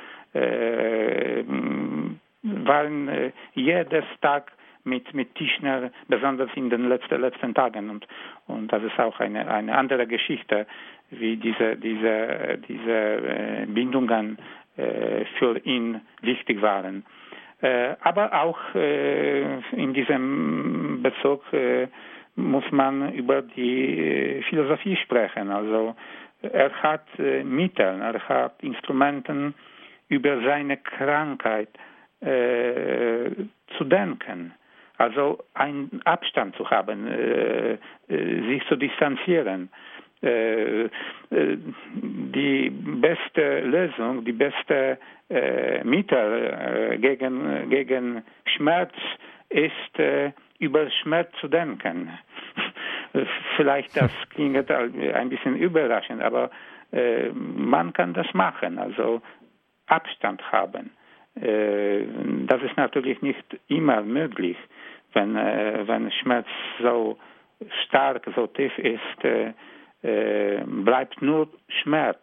waren jedes Tag mit, mit Tischner, besonders in den letzten, letzten Tagen. Und, und das ist auch eine, eine andere Geschichte, wie diese, diese, diese Bindungen für ihn wichtig waren. Äh, aber auch äh, in diesem Bezug muss man über die äh, Philosophie sprechen. Also er hat äh, Mittel, er hat Instrumenten, über seine Krankheit äh, zu denken. Also einen Abstand zu haben, äh, äh sich zu distanzieren. Äh, die beste Lösung, die beste Mittel gegen, gegen Schmerz ist über Schmerz zu denken. Vielleicht das klingt ein bisschen überraschend, aber äh, man kann das machen, also Abstand haben. Äh, das ist natürlich nicht immer möglich, wenn, äh, wenn Schmerz so stark, so tief ist, äh, bleibt nur Schmerz.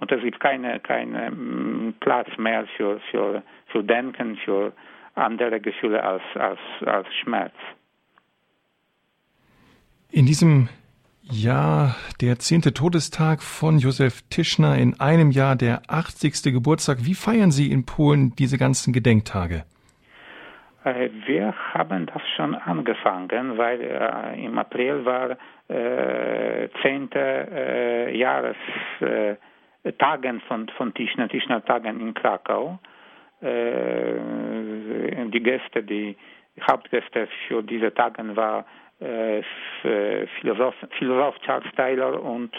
Und es gibt keinen keine mm, Platz mehr für, für, für Denken, für andere Gefühle als, als, als Schmerz. In diesem Jahr der zehnte Todestag von Josef Tischner, in einem Jahr der 80. Geburtstag. Wie feiern Sie in Polen diese ganzen Gedenktage? Äh, wir haben das schon angefangen, weil äh, im April war äh, zehnte äh, Jahrestagen äh, von, von Tischner, Tischner Tagen in Krakau. Äh, die Gäste, die Hauptgäste für diese Tage war Philosoph, Philosoph Charles Taylor und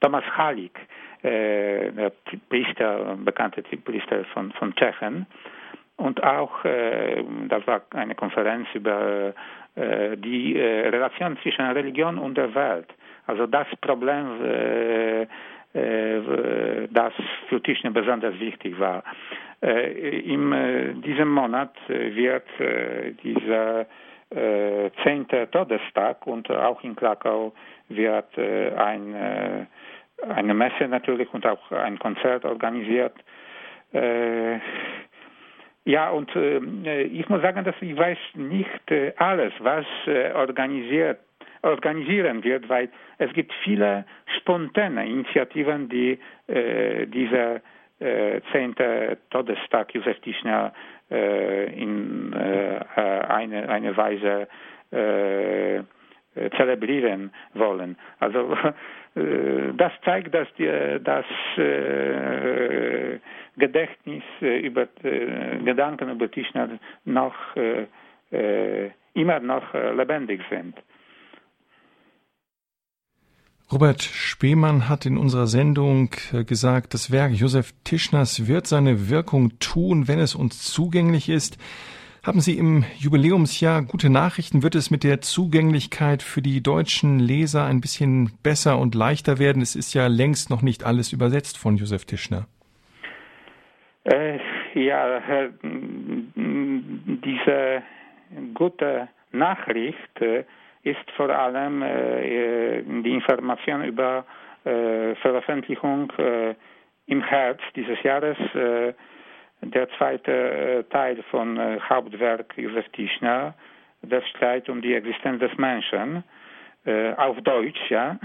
Thomas Halik, der Priester, bekannte Priester von, von Tschechen. Und auch, äh, das war eine Konferenz über äh, die äh, Relation zwischen Religion und der Welt. Also das Problem, äh, äh, das für Tischner besonders wichtig war. Äh, in äh, diesem Monat wird dieser zehnte Todestag und auch in Krakau wird ein, eine Messe natürlich und auch ein Konzert organisiert. Ja, und äh, ich muss sagen, dass ich weiß nicht äh, alles, was äh, organisiert, organisieren wird, weil es gibt viele spontane Initiativen, die äh, zehnte Todestag Josef Tischner äh, in äh, eine, eine Weise äh, zelebrieren wollen. Also äh, das zeigt, dass die, das äh, Gedächtnis über Gedanken über Tischner noch immer noch lebendig sind. Robert Spemann hat in unserer Sendung äh, gesagt, das Werk Josef Tischners wird seine Wirkung tun, wenn es uns zugänglich ist. Haben Sie im Jubiläumsjahr gute Nachrichten? Wird es mit der Zugänglichkeit für die deutschen Leser ein bisschen besser und leichter werden? Es ist ja längst noch nicht alles übersetzt von Josef Tischner. Äh, ja, äh, diese gute Nachricht äh, ist vor allem äh, die Information über Veröffentlichung im Herbst dieses Jahres der zweite äh, Teil von äh, Hauptwerk Josef Tischner, der Streit um die Existenz des Menschen, äh, auf Deutsch, ja,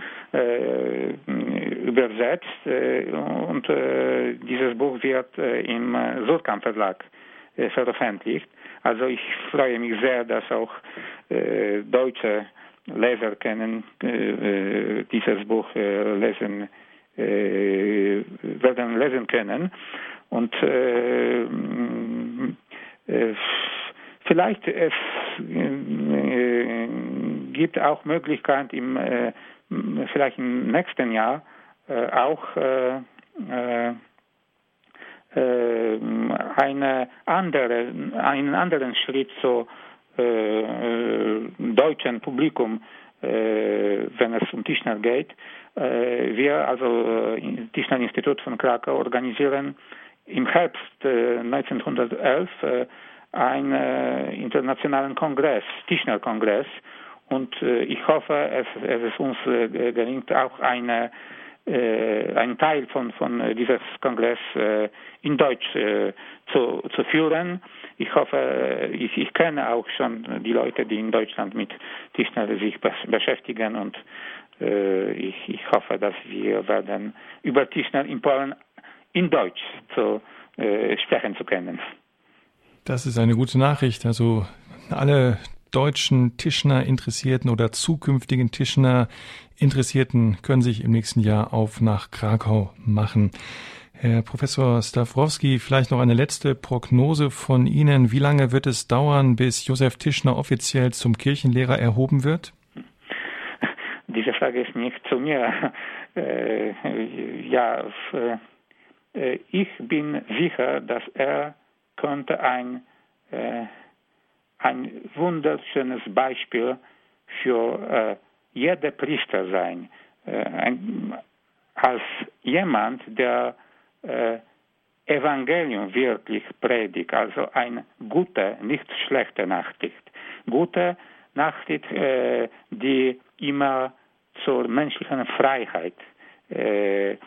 übersetzt. Und dieses Buch wird im Surkamp Verlag veröffentlicht. Also ich freue mich sehr, dass auch deutsche Leser können dieses Buch lesen, werden lesen können. Und äh, äh, vielleicht es äh, gibt auch Möglichkeit im äh, vielleicht im nächsten Jahr äh, auch äh, eine andere, einen anderen Schritt zu deutschen Publikum, wenn es um Tischner geht. wir, also Tischner Institut von Krakau, organisieren im Herbst 1911 äh, äh, einen äh, internationalen Kongress, Tischner-Kongress. Und ich hoffe, es, es uns gelingt auch eine einen Teil von, von dieses Kongress in Deutsch zu, zu führen. Ich hoffe, ich, ich kenne auch schon die Leute, die in Deutschland mit Tischner sich beschäftigen und ich, ich hoffe, dass wir werden über Tischner in Polen in Deutsch zu äh, sprechen zu können. Das ist eine gute Nachricht. Also alle deutschen Tischner Interessierten oder zukünftigen Tischner Interessierten können sich im nächsten Jahr auf nach Krakau machen. Herr Professor Stawrowski, vielleicht noch eine letzte Prognose von Ihnen. Wie lange wird es dauern, bis Josef Tischner offiziell zum Kirchenlehrer erhoben wird? Diese Frage ist nicht zu mir. Äh, ja, äh, ich bin sicher, dass er könnte ein, äh, ein wunderschönes Beispiel für äh, jede Priester sein. Ein, als jemand, der Evangelium wirklich predigt, also eine gute, nicht schlechte Nachricht. Gute Nachricht, die immer zur menschlichen Freiheit äh, äh,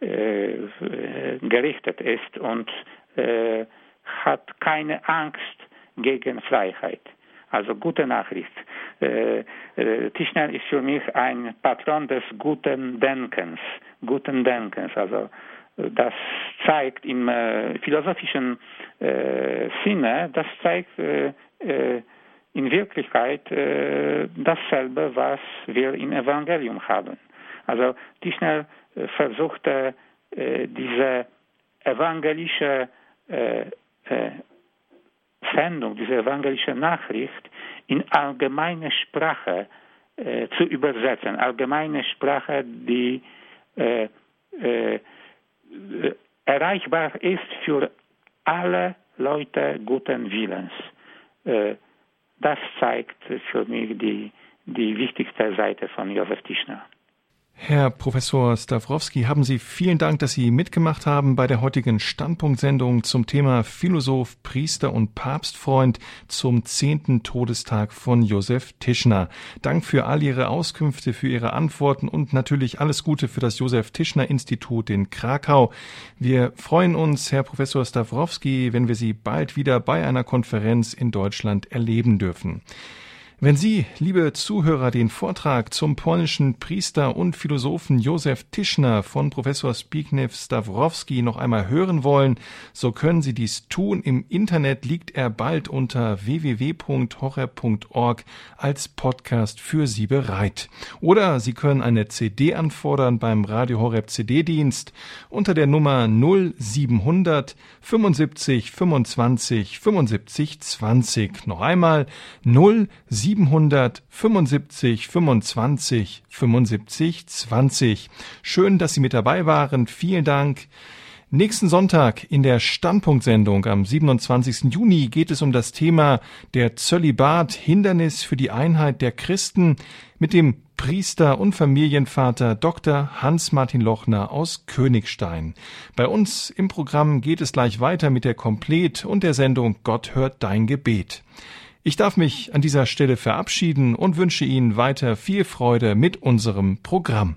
gerichtet ist und äh, hat keine Angst gegen Freiheit. Also gute Nachricht. Äh, äh, Tischner ist für mich ein Patron des guten Denkens, guten Denkens. Also äh, das zeigt im äh, philosophischen äh, Sinne, das zeigt äh, in Wirklichkeit dasselbe, was wir im Evangelium haben. Also Tischner versuchte äh, diese evangelische äh, äh, Sendung, diese evangelische Nachricht in allgemeine Sprache zu übersetzen. Allgemeine Sprache, die erreichbar ist für alle Leute guten Willens. das zeigt für mich die, die wichtigste Seite von Josef Tischner. Herr Professor Stawrowski, haben Sie vielen Dank, dass Sie mitgemacht haben bei der heutigen Standpunktsendung zum Thema Philosoph, Priester und Papstfreund zum zehnten Todestag von Josef Tischner. Dank für all Ihre Auskünfte, für Ihre Antworten und natürlich alles Gute für das Josef Tischner Institut in Krakau. Wir freuen uns, Herr Professor Stawrowski, wenn wir Sie bald wieder bei einer Konferenz in Deutschland erleben dürfen. Wenn Sie, liebe Zuhörer, den Vortrag zum polnischen Priester und Philosophen Josef Tischner von Professor Zbigniew Stawrowski noch einmal hören wollen, so können Sie dies tun. Im Internet liegt er bald unter www.horror.org als Podcast für Sie bereit. Oder Sie können eine CD anfordern beim Radio Horeb CD-Dienst unter der Nummer 0700 75 25 75 20. Noch einmal 0700 775 25 75 20. Schön, dass Sie mit dabei waren. Vielen Dank. Nächsten Sonntag in der Standpunktsendung am 27. Juni geht es um das Thema der Zölibat Hindernis für die Einheit der Christen mit dem Priester und Familienvater Dr. Hans-Martin Lochner aus Königstein. Bei uns im Programm geht es gleich weiter mit der Komplet und der Sendung Gott hört dein Gebet. Ich darf mich an dieser Stelle verabschieden und wünsche Ihnen weiter viel Freude mit unserem Programm.